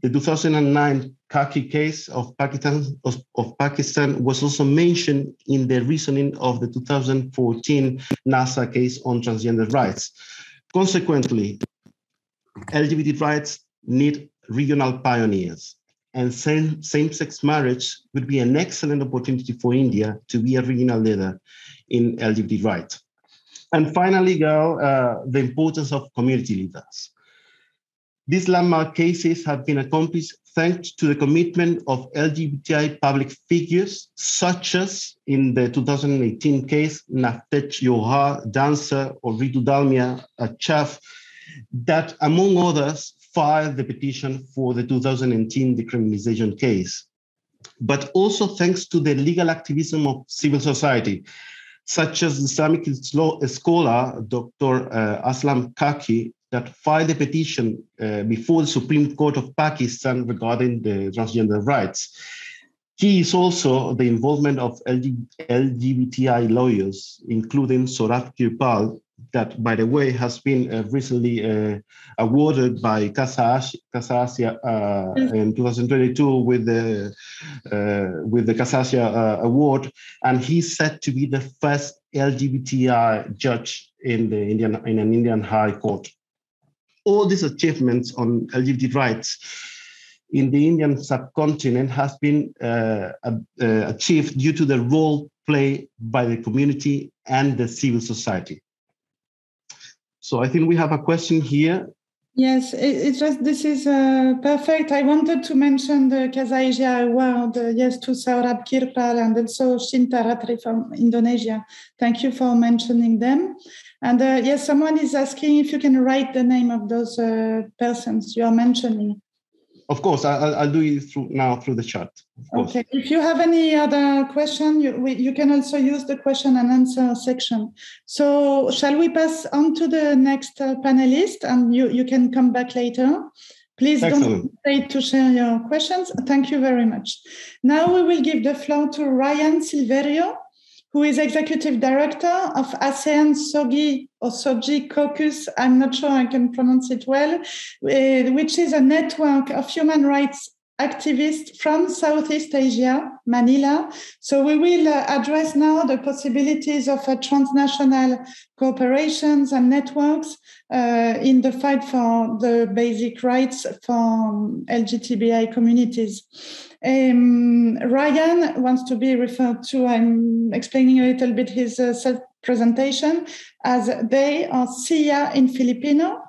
The 2009 Khaki case of Pakistan, of, of, Pakistan was also mentioned in the reasoning of the 2014 NALSA case on transgender rights. Consequently, LGBT rights need regional pioneers, and same, same-sex marriage would be an excellent opportunity for India to be a regional leader in LGBT rights. And finally, Gael, uh, the importance of community leaders. These landmark cases have been accomplished thanks to the commitment of LGBTI public figures, such as in the 2018 case, Navtej Johar, dancer, or Ritu Dalmia, a chef, that, among others, filed the petition for the 2018 decriminalization case. But also thanks to the legal activism of civil society, such as Islamic law scholar Dr. Uh, Aslam Khaki, that filed a petition uh, before the Supreme Court of Pakistan regarding the transgender rights. He is also the involvement of LGBTI lawyers, including Saurabh Kirpal, that, by the way, has been uh, recently uh, awarded by Casa Asia uh, in 2022 with the uh, with the Casa Asia uh, award, and he's said to be the first LGBTI judge in the Indian in an Indian High Court all these achievements on LGBT rights in the Indian subcontinent has been uh, uh, achieved due to the role played by the community and the civil society. So I think we have a question here. Yes, it's it just this is uh, perfect. I wanted to mention the Casa Asia award, uh, yes, to Saurabh Kirpal and also Shinta Ratri from Indonesia. Thank you for mentioning them. And uh, yes, someone is asking if you can write the name of those uh, persons you are mentioning. Of course, I'll, I'll do it through now through the chat. Okay. If you have any other question, you, we, you can also use the question and answer section. So shall we pass on to the next uh, panelist and you, you can come back later. Please Excellent. don't hesitate to share your questions. Thank you very much. Now we will give the floor to Ryan Silverio who is executive director of ASEAN SOGI or SOGI Caucus. I'm not sure I can pronounce it well, uh, which is a network of human rights activists from Southeast Asia, Manila. So we will uh, address now the possibilities of uh, transnational cooperations and networks uh, in the fight for the basic rights for LGBTI communities. Um, Ryan wants to be referred to. I'm explaining a little bit his uh, self presentation as they are SIA in Filipino.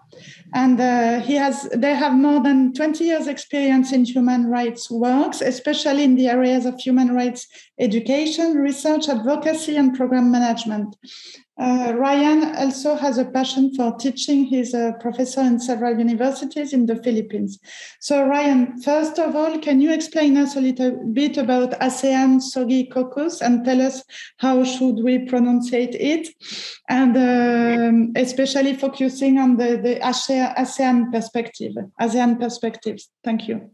And uh, he has, they have more than 20 years experience in human rights works, especially in the areas of human rights education, research, advocacy, and program management. Uh, Ryan also has a passion for teaching. He's a professor in several universities in the Philippines. So, Ryan, first of all, can you explain us a little bit about ASEAN Sogi Caucus and tell us how should we pronunciate it, and um, especially focusing on the, the ASEAN perspective, ASEAN perspectives. Thank you.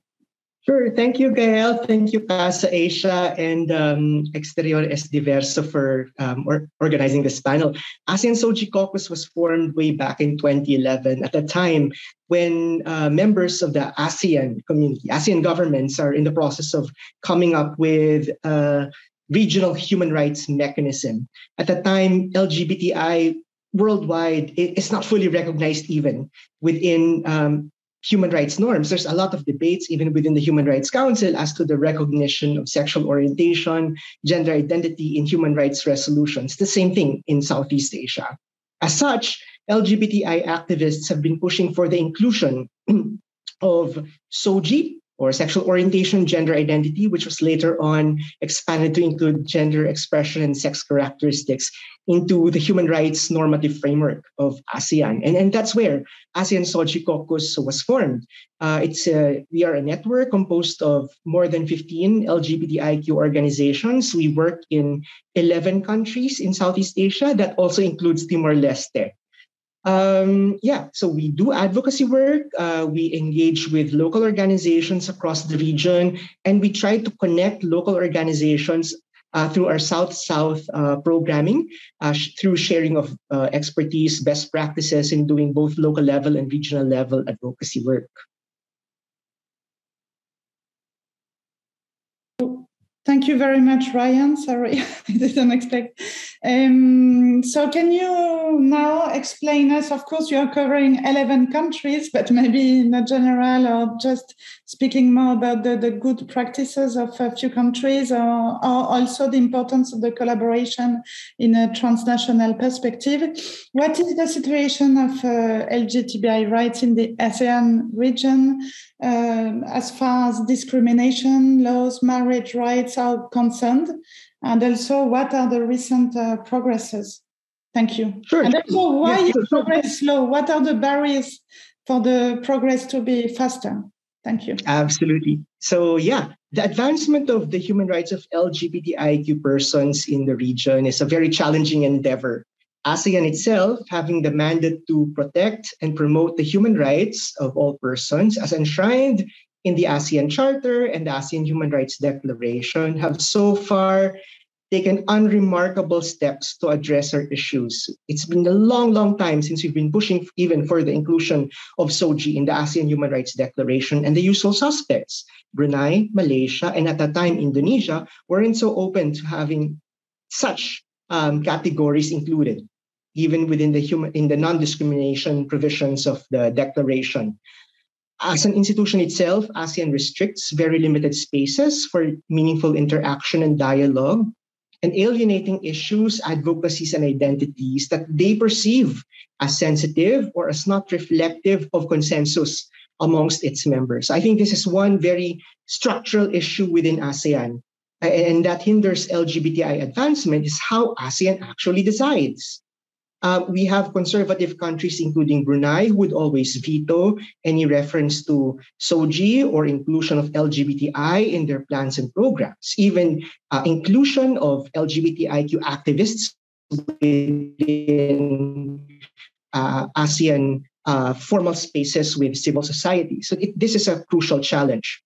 Sure. Thank you, Gael. Thank you, Casa Asia and um, Exteriores Diverso for um, or organizing this panel. ASEAN SOGI Caucus was formed way back in 2011 at a time when uh, members of the ASEAN community, ASEAN governments are in the process of coming up with a regional human rights mechanism. At the time, LGBTI worldwide is not fully recognized even within um, human rights norms. There's a lot of debates, even within the Human Rights Council, as to the recognition of sexual orientation, gender identity in human rights resolutions. The same thing in Southeast Asia. As such, LGBTI activists have been pushing for the inclusion [CLEARS THROAT] of SOGI, or sexual orientation, gender identity, which was later on expanded to include gender expression and sex characteristics into the human rights normative framework of ASEAN. And, and that's where ASEAN SOGI Caucus was formed. Uh, it's a, we are a network composed of more than 15 LGBTIQ organizations. We work in 11 countries in Southeast Asia. That also includes Timor-Leste. Um, yeah, so we do advocacy work. Uh, we engage with local organizations across the region, and we try to connect local organizations uh, through our South South uh, programming, uh, sh- through sharing of uh, expertise, best practices in doing both local level and regional level advocacy work. Thank you very much, Ryan. Sorry, [LAUGHS] I didn't expect. Um, so, can you now explain us? Of course, you are covering 11 countries, but maybe in a general or just speaking more about the, the good practices of a few countries or, or also the importance of the collaboration in a transnational perspective. What is the situation of uh, LGBTI rights in the ASEAN region? Um, as far as discrimination laws, marriage rights are concerned, and also what are the recent uh, progresses? Thank you. Sure. And also, why yes, is progress slow? What are the barriers for the progress to be faster? Thank you. Absolutely. So, yeah, the advancement of the human rights of LGBTIQ persons in the region is a very challenging endeavor ASEAN itself having the mandate to protect and promote the human rights of all persons as enshrined in the ASEAN Charter and the ASEAN Human Rights Declaration have so far taken unremarkable steps to address our issues. It's been a long, long time since we've been pushing even for the inclusion of SOGI in the ASEAN Human Rights Declaration and the usual suspects, Brunei, Malaysia, and at that time Indonesia, weren't so open to having such um, categories included, even within the human in the non-discrimination provisions of the declaration. As an institution itself, ASEAN restricts very limited spaces for meaningful interaction and dialogue. and alienating issues, advocacies, and identities that they perceive as sensitive or as not reflective of consensus amongst its members. I think this is one very structural issue within ASEAN, and that hinders LGBTI advancement is how ASEAN actually decides. Uh, we have conservative countries, including Brunei, who would always veto any reference to SOGI or inclusion of LGBTI in their plans and programs. Even uh, inclusion of LGBTIQ activists within uh, ASEAN uh, formal spaces with civil society. So it, this is a crucial challenge.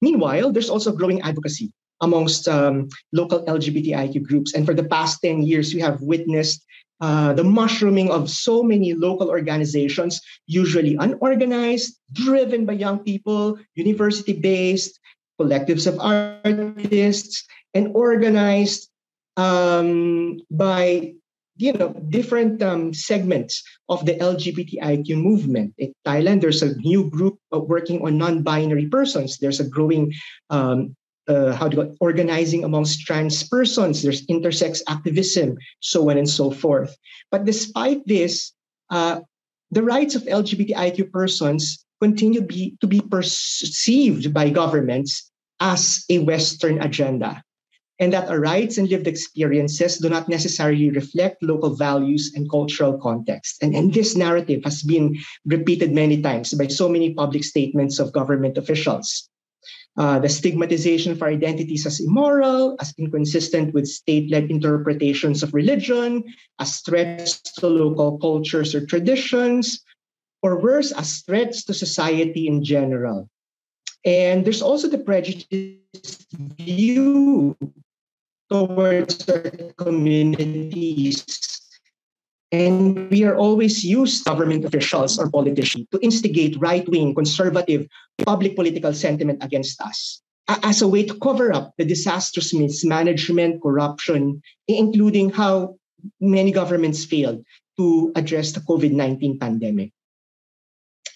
Meanwhile, there's also growing advocacy amongst um, local LGBTIQ groups. And for the past 10 years, we have witnessed uh, the mushrooming of so many local organizations, usually unorganized, driven by young people, university based, collectives of artists, and organized um, by you know different um, segments of the LGBTIQ movement. In Thailand, there's a new group working on non-binary persons. There's a growing um, uh, how to go, organizing amongst trans persons. There's intersex activism, so on and so forth. But despite this, uh, the rights of LGBTIQ persons continue be, to be perceived by governments as a Western agenda, and that our rights and lived experiences do not necessarily reflect local values and cultural context. And, and this narrative has been repeated many times by so many public statements of government officials. Uh, the stigmatization for identities as immoral, as inconsistent with state led interpretations of religion, as threats to local cultures or traditions, or worse, as threats to society in general. And there's also the prejudiced view towards certain communities and we are always used government officials or politicians to instigate right-wing, conservative, public political sentiment against us as a way to cover up the disastrous mismanagement, corruption, including how many governments failed to address the COVID-19 pandemic.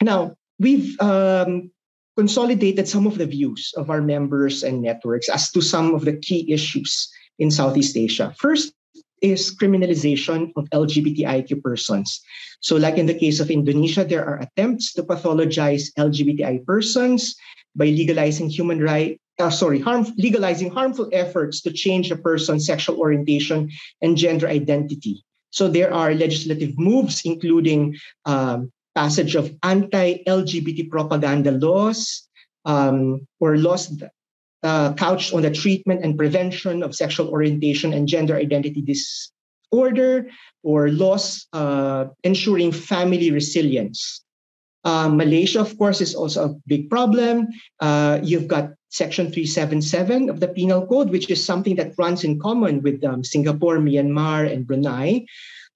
Now, we've um, consolidated some of the views of our members and networks as to some of the key issues in Southeast Asia. First, is criminalization of LGBTIQ persons. So, like in the case of Indonesia, there are attempts to pathologize LGBTI persons by legalizing human right. Uh, sorry, harm, legalizing harmful efforts to change a person's sexual orientation and gender identity. So there are legislative moves, including um, passage of anti-LGBT propaganda laws um, or laws uh, couched on the treatment and prevention of sexual orientation and gender identity disorder or laws uh, ensuring family resilience. Uh, Malaysia, of course, is also a big problem. Uh, you've got Section 377 of the Penal Code, which is something that runs in common with um, Singapore, Myanmar, and Brunei.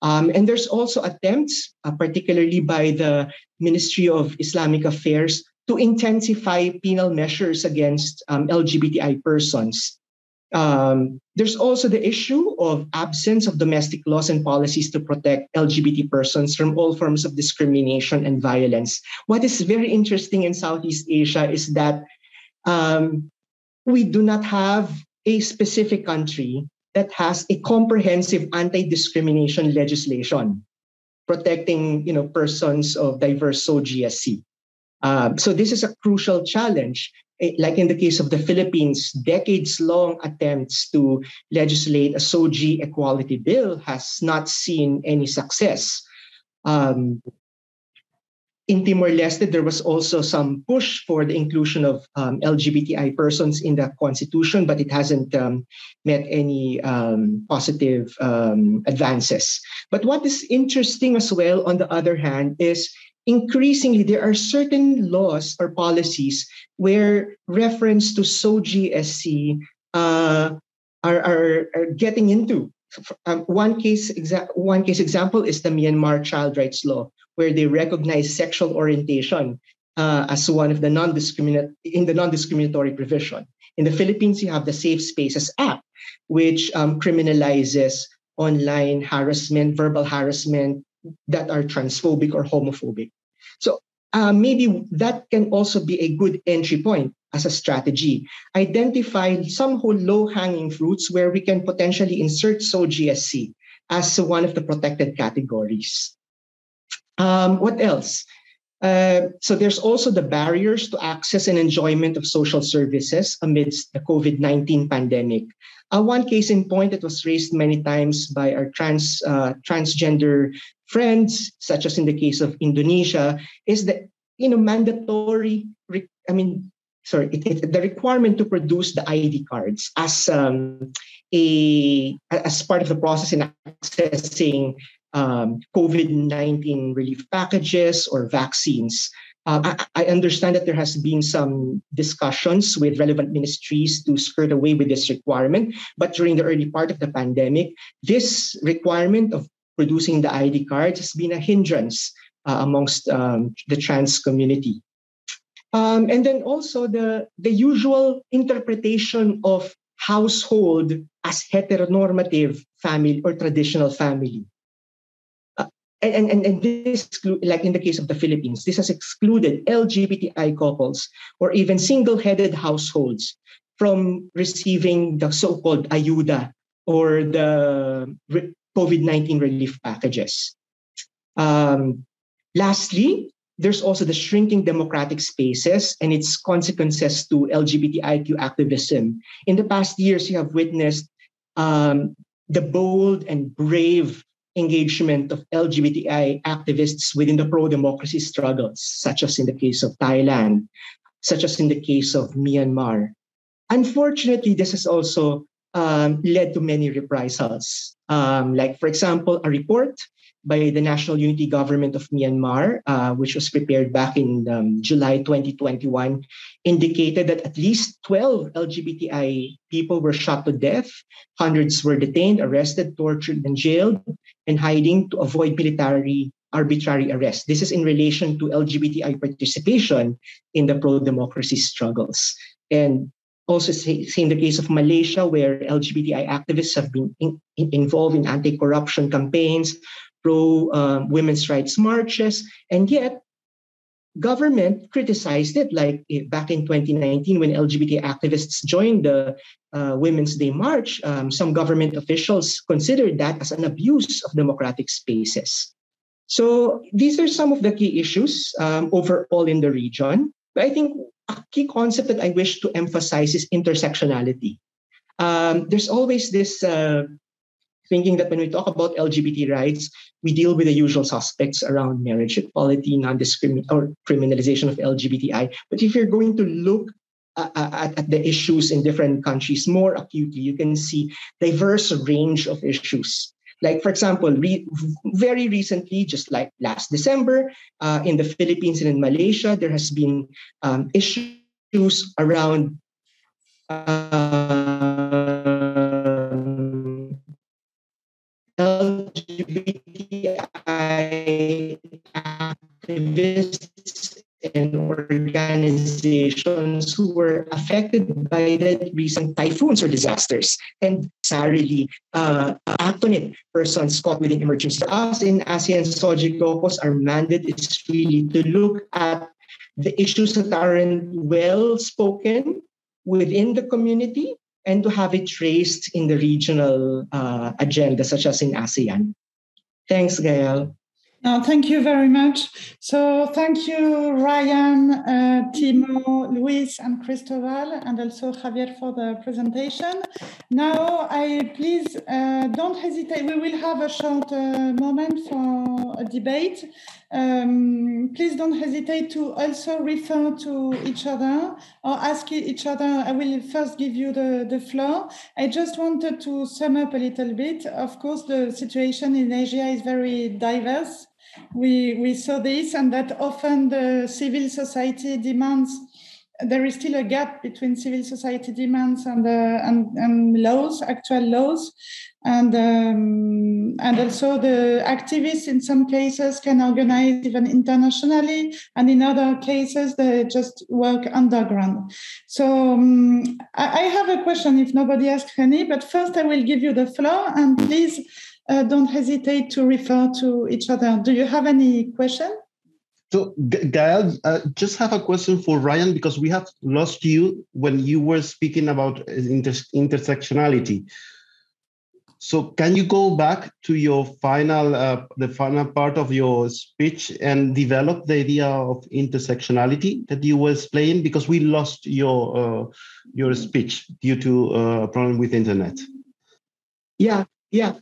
Um, and there's also attempts, uh, particularly by the Ministry of Islamic Affairs, to intensify penal measures against um, LGBTI persons. Um, there's also the issue of absence of domestic laws and policies to protect LGBT persons from all forms of discrimination and violence. What is very interesting in Southeast Asia is that um, we do not have a specific country that has a comprehensive anti-discrimination legislation protecting you know persons of diverse SOGIESC. Um, so this is a crucial challenge. Eh, like in the case of the Philippines, decades-long attempts to legislate a SOGI equality bill has not seen any success. Um, in Timor-Leste, there was also some push for the inclusion of um, LGBTI persons in the constitution, but it hasn't um, met any um, positive um, advances. But what is interesting as well, on the other hand, is increasingly there are certain laws or policies where reference to SOGIESC uh, are, are, are, getting into. Um, one case exa- one case example is the Myanmar child rights law, where they recognize sexual orientation uh, as one of the non-discriminate in the non-discriminatory provision. In the Philippines, you have the Safe Spaces Act, which um, criminalizes online harassment, verbal harassment that are transphobic or homophobic. So uh, maybe that can also be a good entry point as a strategy. Identify some whole low hanging fruits where we can potentially insert SOGIESC as one of the protected categories. Um, what else? Uh, so there's also the barriers to access and enjoyment of social services amidst the COVID-19 pandemic. Uh, one case in point that was raised many times by our trans uh, transgender friends, such as in the case of Indonesia, is the you know mandatory. I mean, sorry, it, it, the requirement to produce the ID cards as um, a as part of the process in accessing um, COVID 19 relief packages or vaccines. Uh, I, understand that there has been some discussions with relevant ministries to skirt away with this requirement, but during the early part of the pandemic, this requirement of producing the ID cards has been a hindrance uh, amongst um, the trans community. Um, and then also the, the usual interpretation of household as heteronormative family or traditional family and, and, and this, like in the case of the Philippines, this has excluded LGBTI couples or even single headed households from receiving the so called ayuda or the 19 relief packages. Um, lastly, there's also the shrinking democratic spaces and its consequences to LGBTIQ activism. In the past years, you have witnessed um, the bold and brave engagement of LGBTI activists within the pro democracy struggles, such as in the case of Thailand, such as in the case of Myanmar. Unfortunately, this has also um, led to many reprisals. Um, like, for example, a report by the National Unity Government of Myanmar, uh, which was prepared back in um, July 2021, indicated that at least 12 LGBTI people were shot to death, hundreds were detained, arrested, tortured, and jailed, and hiding to avoid military arbitrary arrest. This is in relation to LGBTI participation in the pro democracy struggles. And also see, in the case of Malaysia, where LGBTI activists have been in, in, involved in anti corruption campaigns, pro um, women's rights marches, and yet government criticized it like eh, back in 2019 when lgbt activists joined the uh, women's day march um, some government officials considered that as an abuse of democratic spaces. So these are some of the key issues um, overall in the region. But i think a key concept that i wish to emphasize is intersectionality um, there's always this uh, thinking that when we talk about LGBT rights, we deal with the usual suspects around marriage equality, non-discrimination, or criminalization of LGBTI. But if you're going to look at, at, at, the issues in different countries more acutely, you can see diverse range of issues. Like, for example, re- very recently, just like last December, uh, in the Philippines and in Malaysia, there has been um, issues around uh, LGBTI activists and organizations who were affected by the recent typhoons or disasters and sadly uh, act. Persons caught within emergency. Us in ASEAN SOGI Caucus, our mandate is really to look at the issues that aren't well spoken within the community and to have it traced in the regional uh, agenda, such as in ASEAN. Thanks, Gael. Thank you very much. So thank you, Ryan, uh, Timo, Luis, and Cristobal, and also Javier for the presentation. Now, I please uh, don't hesitate. We will have a short uh, moment for a debate. Um, please don't hesitate to also refer to each other or ask each other. I will first give you the, the floor. I just wanted to sum up a little bit. Of course, the situation in Asia is very diverse we, we saw this and that often the civil society demands there is still a gap between civil society demands and, uh, and, and laws, actual laws. And, um, and also the activists in some cases can organize even internationally, and in other cases they just work underground. So um, I, I have a question if nobody asks any, but first I will give you the floor and please uh, don't hesitate to refer to each other. Do you have any question? So, Gael, uh, just have a question for Ryan because we have lost you when you were speaking about inter intersectionality. So, can you go back to your final, uh, the final part of your speech and develop the idea of intersectionality that you were explaining? Because we lost your uh, your speech due to uh, a problem with internet. Yeah, yeah.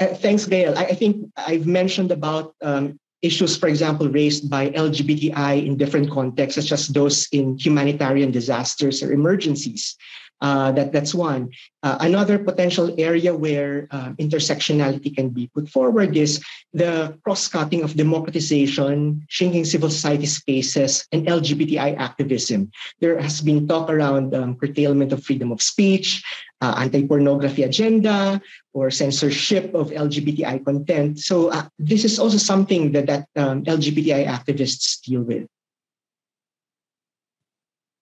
Uh, thanks, Gael. I, I, think I've mentioned about um, issues, for example, raised by LGBTI in different contexts, such as those in humanitarian disasters or emergencies. Uh, that that's one. Uh, another potential area where uh, intersectionality can be put forward is the cross-cutting of democratization, shrinking civil society spaces, and LGBTI activism. There has been talk around um, curtailment of freedom of speech, uh, anti-pornography agenda, or censorship of LGBTI content. So uh, this is also something that that um, LGBTI activists deal with.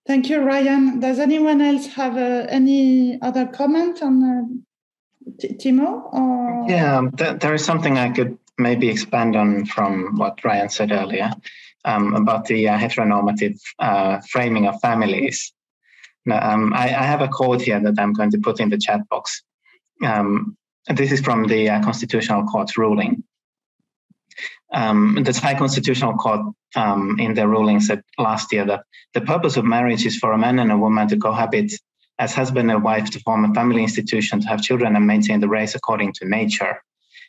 Thank you, Ryan. Does anyone else have uh, any other comment on uh, Timo? Or? Yeah, th- there is something I could maybe expand on from what Ryan said earlier um, about the uh, heteronormative uh, framing of families. Um, I, I, have a quote here that I'm going to put in the chat box. Um, this is from the uh, Constitutional Court's ruling. Um, the Thai Constitutional Court um, in their ruling said last year that the purpose of marriage is for a man and a woman to cohabit as husband and wife to form a family institution, to have children and maintain the race according to nature,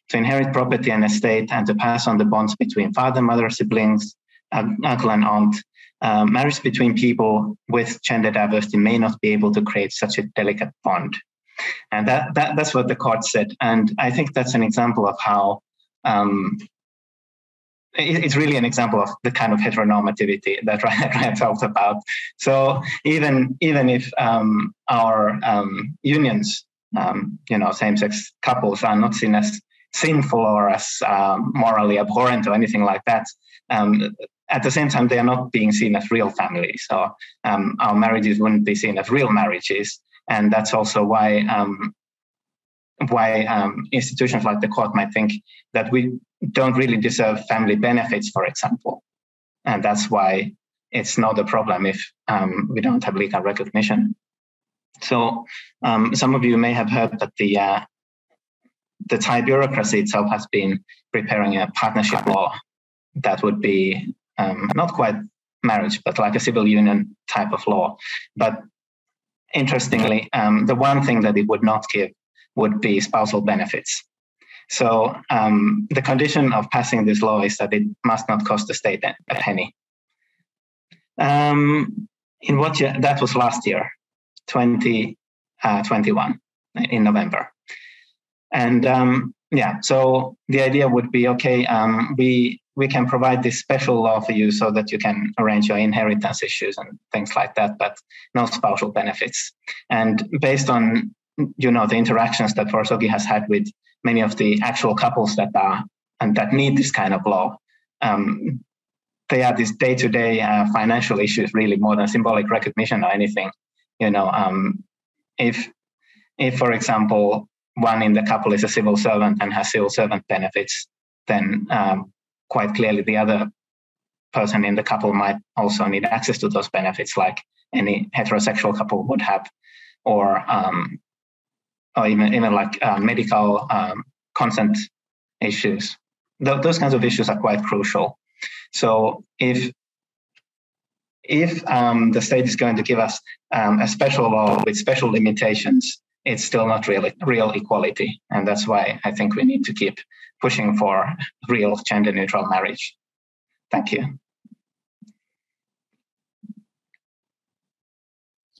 to inherit property and estate, and to pass on the bonds between father, mother, siblings, uncle, and aunt. Uh, marriage between people with gender diversity may not be able to create such a delicate bond. And that, that that's what the court said. And I think that's an example of how um, it's really an example of the kind of heteronormativity that [LAUGHS] Ryan talked about. So even even if um, our um, unions, um, you know, same-sex couples are not seen as sinful or as um, morally abhorrent or anything like that, um, at the same time they are not being seen as real families. So um, our marriages wouldn't be seen as real marriages, and that's also why why um, institutions like the court might think that we don't really deserve family benefits, for example. And that's why it's not a problem if um, we don't have legal recognition. So um, some of you may have heard that the uh, the Thai bureaucracy itself has been preparing a partnership law that would be um, not quite marriage, but like a civil union type of law. But interestingly, um, the one thing that it would not give would be spousal benefits. So um, the condition of passing this law is that it must not cost the state a penny. Um, in what year? That was last year, 2021, uh, in November. And um, yeah, so the idea would be okay, um, we we can provide this special law for you so that you can arrange your inheritance issues and things like that, but no spousal benefits. And based on you know the interactions that FOR-SOGI has had with many of the actual couples that are and that need this kind of law. Um, they are these day-to-day uh, financial issues, really more than symbolic recognition or anything. You know, um, if if for example one in the couple is a civil servant and has civil servant benefits, then um, quite clearly the other person in the couple might also need access to those benefits, like any heterosexual couple would have, or um, or even even like uh, medical um, consent issues. Th- those kinds of issues are quite crucial. So if if um, the state is going to give us um, a special law with special limitations, it's still not really real equality, and that's why I think we need to keep pushing for real gender neutral marriage. Thank you.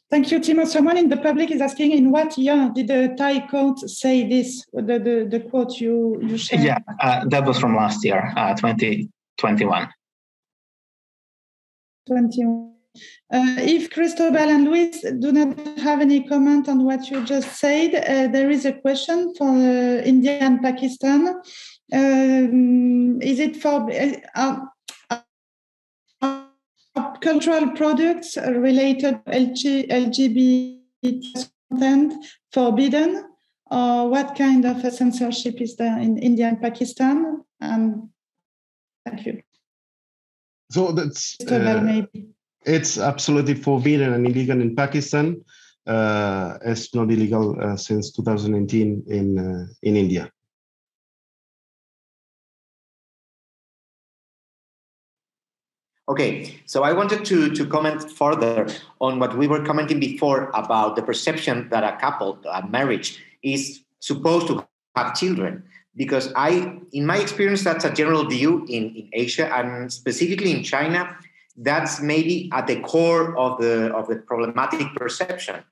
Thank you, Timo. Someone in the public is asking, in what year did the Thai court say this, the, the, the quote you, you shared? Yeah, uh, that was from last year, uh, 2021. 21. Uh, if Cristobal and Luis do not have any comment on what you just said, uh, there is a question for uh, India and Pakistan. Um, is it for uh, cultural products related LG, LGBT content forbidden? Or what kind of censorship is there in India and Pakistan? And thank you. So that's uh, it's absolutely forbidden and illegal in Pakistan. Uh, it's not illegal uh, since 2019 in uh, in India. Okay, so I wanted to, to comment further on what we were commenting before about the perception that a couple, a marriage, is supposed to have children. Because I, in my experience, that's a general view in, in Asia and specifically in China. That's maybe at the core of the of the problematic perception.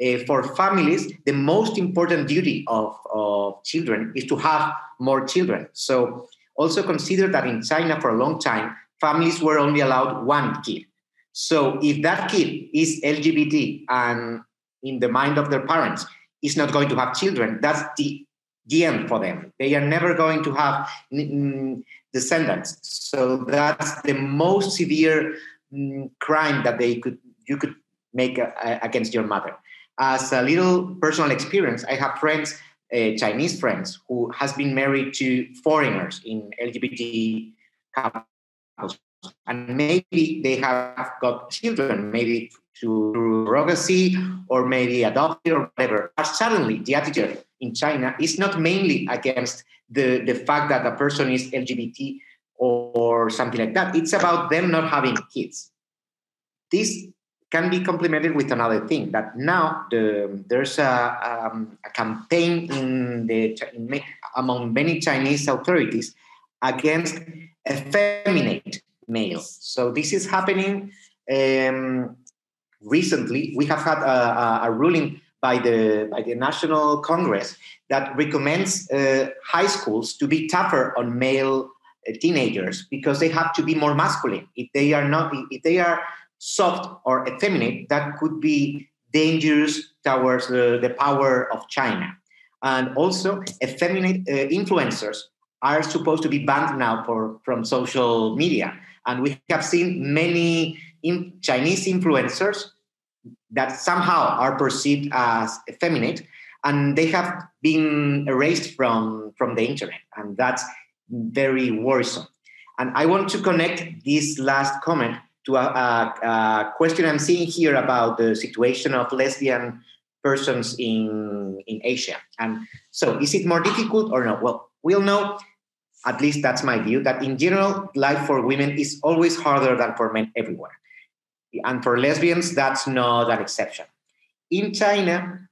Uh, for families, the most important duty of, of children is to have more children. So also consider that in China for a long time, families were only allowed one kid. So if that kid is LGBT and in the mind of their parents is not going to have children, that's the, the end for them. They are never going to have mm, descendants. So that's the most severe mm, crime that they could you could make a, against your mother. As a little personal experience, I have friends, uh, Chinese friends, who has been married to foreigners in LGBT and maybe they have got children, maybe through surrogacy or maybe adopted or whatever. But suddenly, the attitude in China is not mainly against the, the fact that a person is LGBT or something like that. It's about them not having kids. This can be complemented with another thing that now the, there's a, um, a campaign in the in, among many Chinese authorities against effeminate males. So this is happening um, recently. We have had a, a, ruling by the by the National Congress that recommends uh, high schools to be tougher on male uh, teenagers because they have to be more masculine. If they are not, if they are soft or effeminate, that could be dangerous towards the, the power of China. And also, effeminate uh, influencers are supposed to be banned now for, from social media and we have seen many in Chinese influencers that somehow are perceived as effeminate, and they have been erased from, from the internet. And that's very worrisome. And I want to connect this last comment to a, a, a question I'm seeing here about the situation of lesbian persons in, in Asia. And so, is it more difficult or not? Well, we'll know at least that's my view, that in general, life for women is always harder than for men everywhere. And for lesbians, that's not an exception. In China,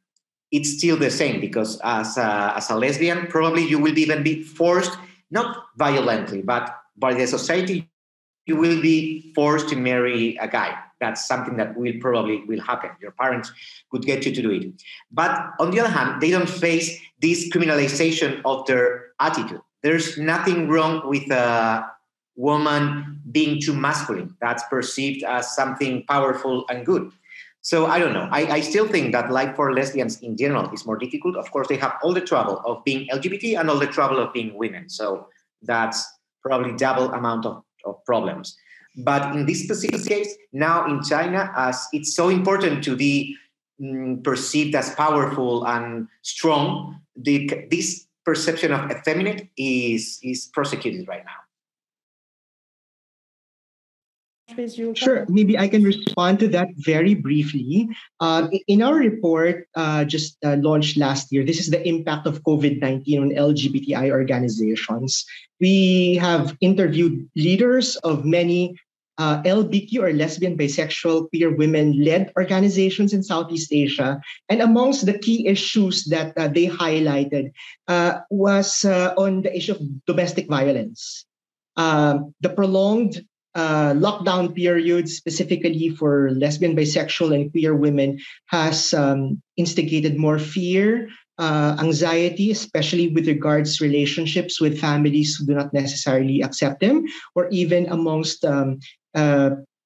it's still the same because as a, as a lesbian, probably you will even be forced, not violently, but by the society, you will be forced to marry a guy. That's something that will probably will happen. Your parents could get you to do it. But on the other hand, they don't face this criminalization of their attitude there's nothing wrong with a woman being too masculine. That's perceived as something powerful and good. So I don't know. I, I, still think that life for lesbians in general is more difficult. Of course, they have all the trouble of being LGBT and all the trouble of being women. So that's probably double amount of, of problems. But in this specific case, now in China, as it's so important to be mm, perceived as powerful and strong, the, this perception of effeminate is is prosecuted right now. Sure, maybe I can respond to that very briefly. Uh, in our report, uh, just uh, launched last year, this is the impact of COVID 19 on LGBTI organizations. We have interviewed leaders of many uh, LBQ or lesbian, bisexual, queer women led organizations in Southeast Asia. And amongst the key issues that uh, they highlighted uh, was uh, on the issue of domestic violence. Um, the prolonged uh, lockdown period, specifically for lesbian, bisexual, and queer women, has um, instigated more fear, uh, anxiety, especially with regards relationships with families who do not necessarily accept them, or even amongst um,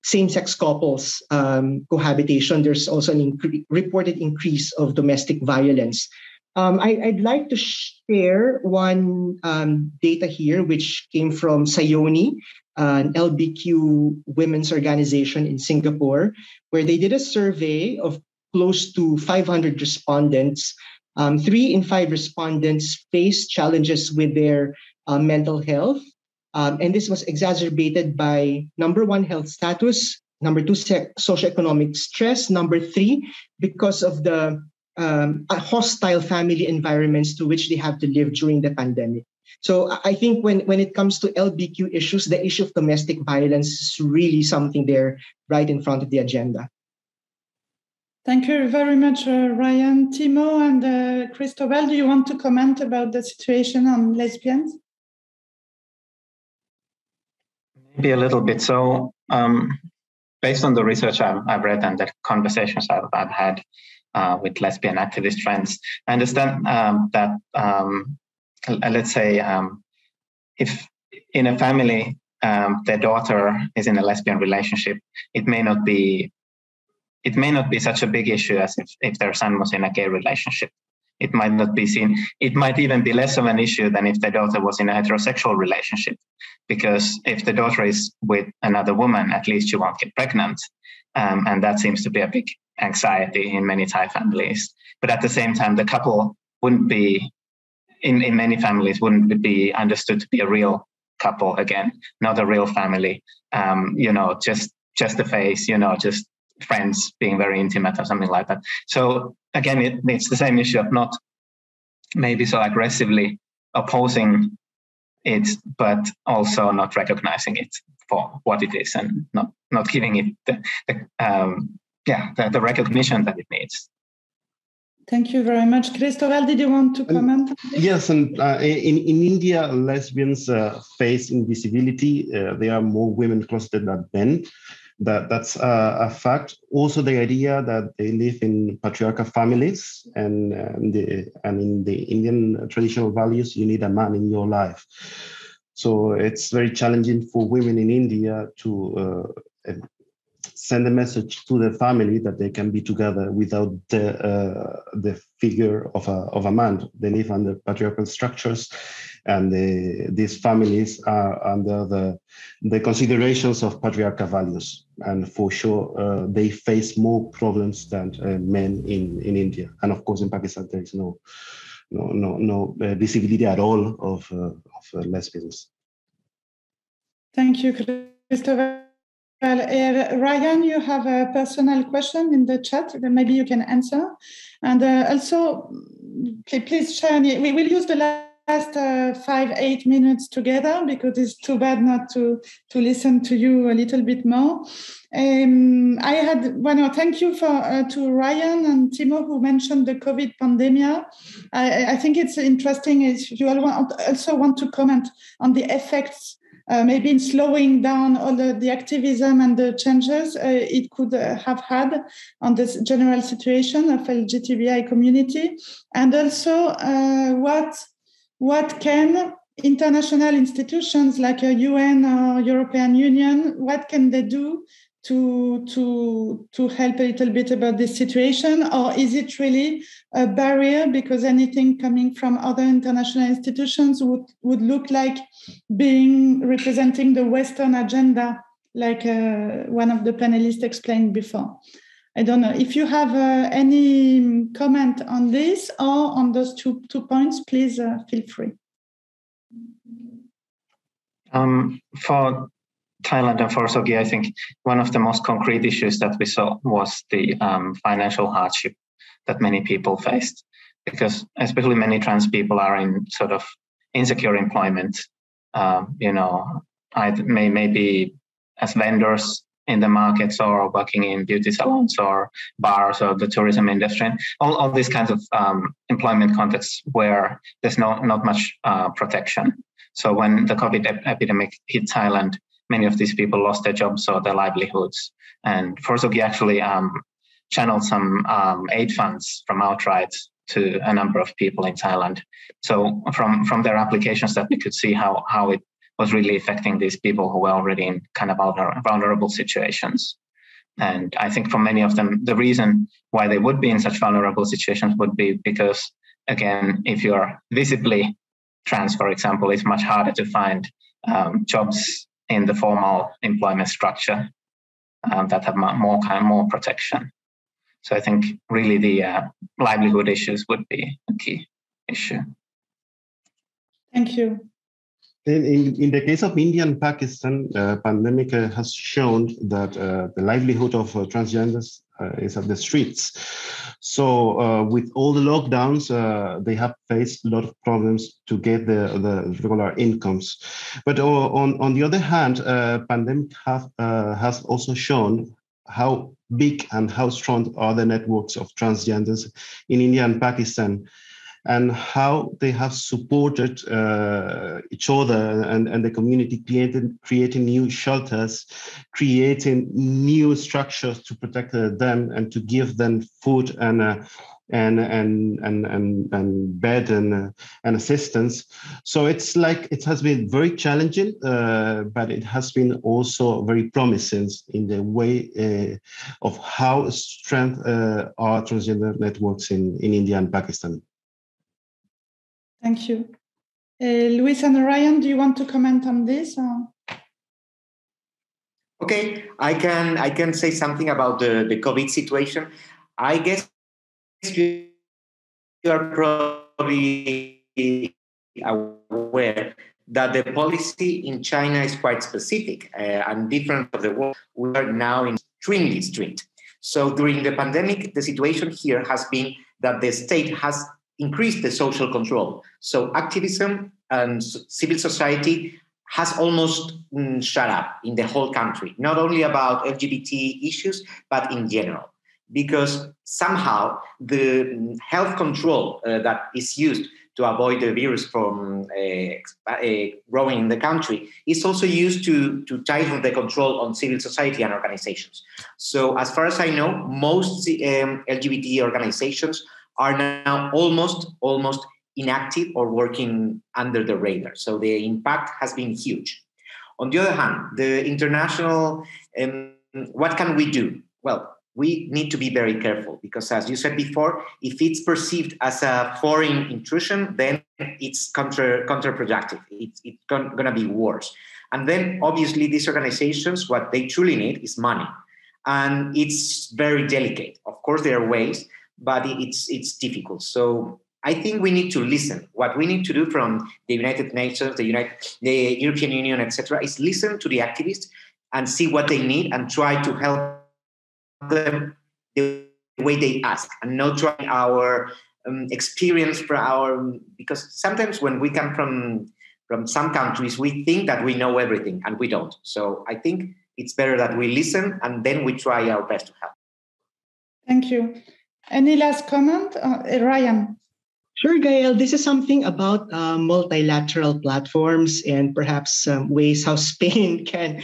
same-sex couples um, cohabitation, there's also an incre- reported increase of domestic violence. Um, I, would like to share one um, data here, which came from Sayoni, an LBQ women's organization in Singapore, where they did a survey of close to 500 respondents. Um, three in five respondents face challenges with their uh, mental health Um, and this was exacerbated by number one, health status, number two, socioeconomic stress, number three, because of the um, hostile family environments to which they have to live during the pandemic. So I think when, when it comes to LBQ issues, the issue of domestic violence is really something there right in front of the agenda. Thank you very much, uh, Ryan. Timo and uh, Cristobal, do you want to comment about the situation on lesbians? Maybe a little bit. So, um, based on the research I've, I've, read and the conversations I've, I've had uh, with lesbian activist friends, I understand um, that, um, let's say, um, if in a family um, their daughter is in a lesbian relationship, it may not be it may not be such a big issue as if, if their son was in a gay relationship. It might not be seen, it might even be less of an issue than if the daughter was in a heterosexual relationship. Because if the daughter is with another woman, at least she won't get pregnant. Um, and that seems to be a big anxiety in many Thai families. But at the same time, the couple wouldn't be, in, in many families, wouldn't be understood to be a real couple again, not a real family. Um, you know, just just a face, you know, just friends being very intimate or something like that. So again, it, it's the same issue of not maybe so aggressively opposing it, but also not recognizing it for what it is and not not giving it the, the um, yeah the, the, recognition that it needs. Thank you very much, Cristobal. Did you want to comment? yes, and uh, in in India, lesbians uh, face invisibility. Uh, there are more women closeted than men that that's a, a, fact. Also, the idea that they live in patriarchal families and and, the, and in the Indian traditional values, you need a man in your life. So it's very challenging for women in India to uh, send a message to the family that they can be together without the uh, the figure of a of a man. They live under patriarchal structures, and the, these families are under the the considerations of patriarchal values. And for sure, uh, they face more problems than uh, men in in India. And of course, in Pakistan, there is no no no no uh, visibility at all of uh, of uh, lesbians. Thank you, Cristobal. Well, uh, Ryan, you have a personal question in the chat that maybe you can answer. And uh, also, please share. We will use the last uh, five, eight minutes together because it's too bad not to, to listen to you a little bit more. Um, I had, well, thank you for uh, to Ryan and Timo who mentioned the COVID pandemic. I, I think it's interesting. If you want, also want to comment on the effects uh, maybe in slowing down all the, the activism and the changes uh, it could uh, have had on this general situation of LGBTI community, and also uh, what what can international institutions like a UN or European Union what can they do to to to help a little bit about this situation? Or is it really a barrier because anything coming from other international institutions would would look like being representing the western agenda like uh, one of the panelists explained before i don't know if you have uh, any comment on this or on those two two points please uh, feel free um, for Thailand and for SOGI, I think one of the most concrete issues that we saw was the um, financial hardship that many people faced, because especially many trans people are in sort of insecure employment. Um, you know, I may maybe as vendors in the markets or working in beauty salons or bars or the tourism industry, all, all these kinds of um, employment contexts where there's no, not much uh, protection. So when the COVID ep- epidemic hit Thailand, many of these people lost their jobs or their livelihoods. And SOGI actually um, channeled some um, aid funds from Outright to a number of people in Thailand. So from from their applications that we could see how how it was really affecting these people who were already in kind of vulnerable situations. And I think for many of them, the reason why they would be in such vulnerable situations would be because, again, if you're visibly trans, for example, it's much harder to find um, jobs in the formal employment structure um, that have more kind of more protection. So I think really the uh, livelihood issues would be a key issue. Thank you. In, in, in, the case of India and Pakistan, uh, pandemic uh, has shown that uh, the livelihood of uh, transgenders uh, is at the streets. So uh, with all the lockdowns, they have faced a lot of problems to get the, the regular incomes. But on, on the other hand, pandemic have, has also shown how big and how strong are the networks of transgenders in India and Pakistan and how they have supported uh, each other and, and the community, creating, creating new shelters, creating new structures to protect uh, them and to give them food and uh, and and and and, and bed and uh, and assistance. So it's like it has been very challenging, uh, but it has been also very promising in the way uh, of how strength uh, are transgender networks in in India and Pakistan. Thank you. Uh, Luis and Ryan, do you want to comment on this? Or? Okay, I can I can say something about the, the COVID situation. I guess you are probably aware that the policy in China is quite specific uh, and different of the world. We are now in extremely strict. So during the pandemic, the situation here has been that the state has increased the social control. So activism and civil society has almost mm, shut up in the whole country, not only about LGBT issues, but in general. Because somehow the mm, health control uh, that is used to avoid the virus from uh, uh, growing in the country is also used to, to tighten the control on civil society and organizations. So, as far as I know, most um, LGBT organizations are now almost almost inactive or working under the radar. So the impact has been huge. On the other hand, the international, um, what can we do? Well, we need to be very careful because, as you said before, if it's perceived as a foreign intrusion, then it's counter counterproductive. It's, it's going to be worse. And then, obviously, these organizations, what they truly need is money, and it's very delicate. Of course, there are ways, but it's it's difficult. So I think we need to listen. What we need to do from the United Nations, the United, the European Union, etc., is listen to the activists and see what they need and try to help them the way they ask, and not try our um, experience for our because sometimes when we come from from some countries, we think that we know everything, and we don't. So I think it's better that we listen and then we try our best to help. Thank you. Any last comment, uh, Ryan? Sure, Gael. This is something about uh, multilateral platforms and perhaps um, ways how [LAUGHS] Spain can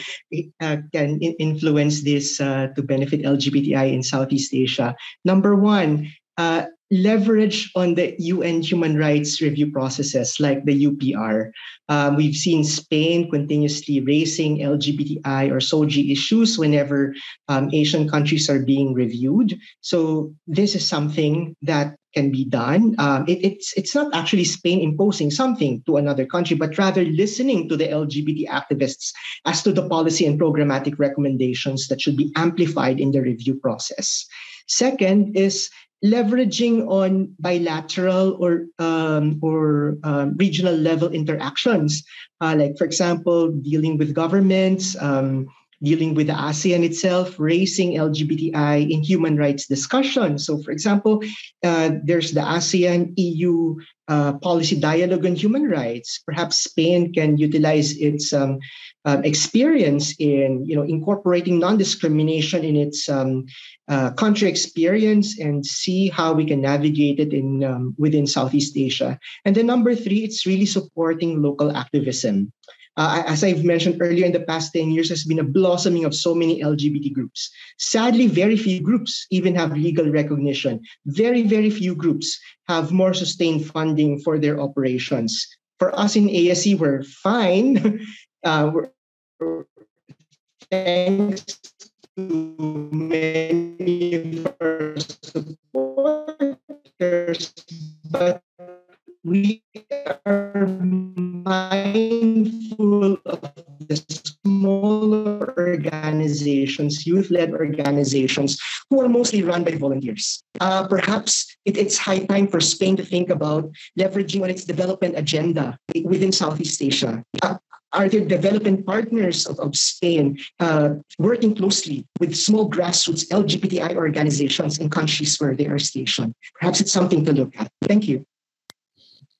uh, can influence this uh, to benefit LGBTI in Southeast Asia. Number one, uh, leverage on the UN human rights review processes like the UPR. Um, we've seen Spain continuously raising LGBTI or SOGI issues whenever um, Asian countries are being reviewed. So this is something that can be done. Um, it, it's it's not actually Spain imposing something to another country, but rather listening to the LGBT activists as to the policy and programmatic recommendations that should be amplified in the review process. Second is leveraging on bilateral or um, or um, regional level interactions, uh, like for example, dealing with governments, um, dealing with the ASEAN itself, raising LGBTI in human rights discussions. So, for example, uh, there's the ASEAN EU uh, policy dialogue on human rights. Perhaps Spain can utilize its um, experience in you know incorporating non-discrimination in its um, uh, country experience and see how we can navigate it in um, within Southeast Asia. And then number three, it's really supporting local activism. Uh, as I've mentioned earlier, in the past 10 years, has been a blossoming of so many LGBT groups. Sadly, very few groups even have legal recognition. Very, very few groups have more sustained funding for their operations. For us in ASC, we're fine. [LAUGHS] Uh, we're, thanks to many of our supporters, but we are mindful of the smaller organizations organizations, youth led organizations, who are mostly run by volunteers. Uh, perhaps it, it's high time for Spain to think about leveraging on its development agenda within Southeast Asia. Uh, are there development partners of, of Spain uh, working closely with small grassroots LGBTI organizations in countries where they are stationed? Perhaps it's something to look at. Thank you.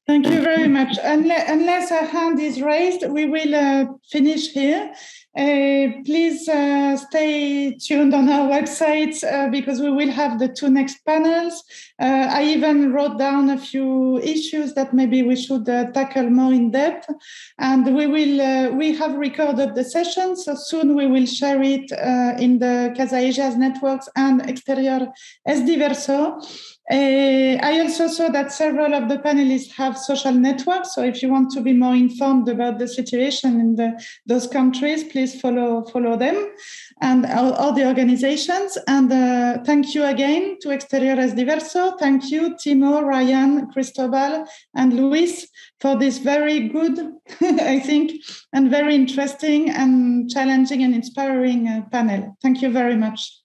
Thank you very much. Unless, unless a hand is raised, we will uh, finish here. Uh, please uh, stay tuned on our website uh, because we will have the two next panels. Uh, I even wrote down a few issues that maybe we should uh, tackle more in depth. And we will we have recorded the session, so soon we will share it in the Casa Asia's networks and Exterior es Diverso. Uh, I also saw that several of the panelists have social networks. So if you want to be more informed about the situation in the, those countries, please follow follow them and all, all the organizations. And uh, thank you again to Exterior es Diverso. Thank you, Timo, Ryan, Cristobal, and Luis for this very good, [LAUGHS] I think, and very interesting and challenging and inspiring uh, panel. Thank you very much.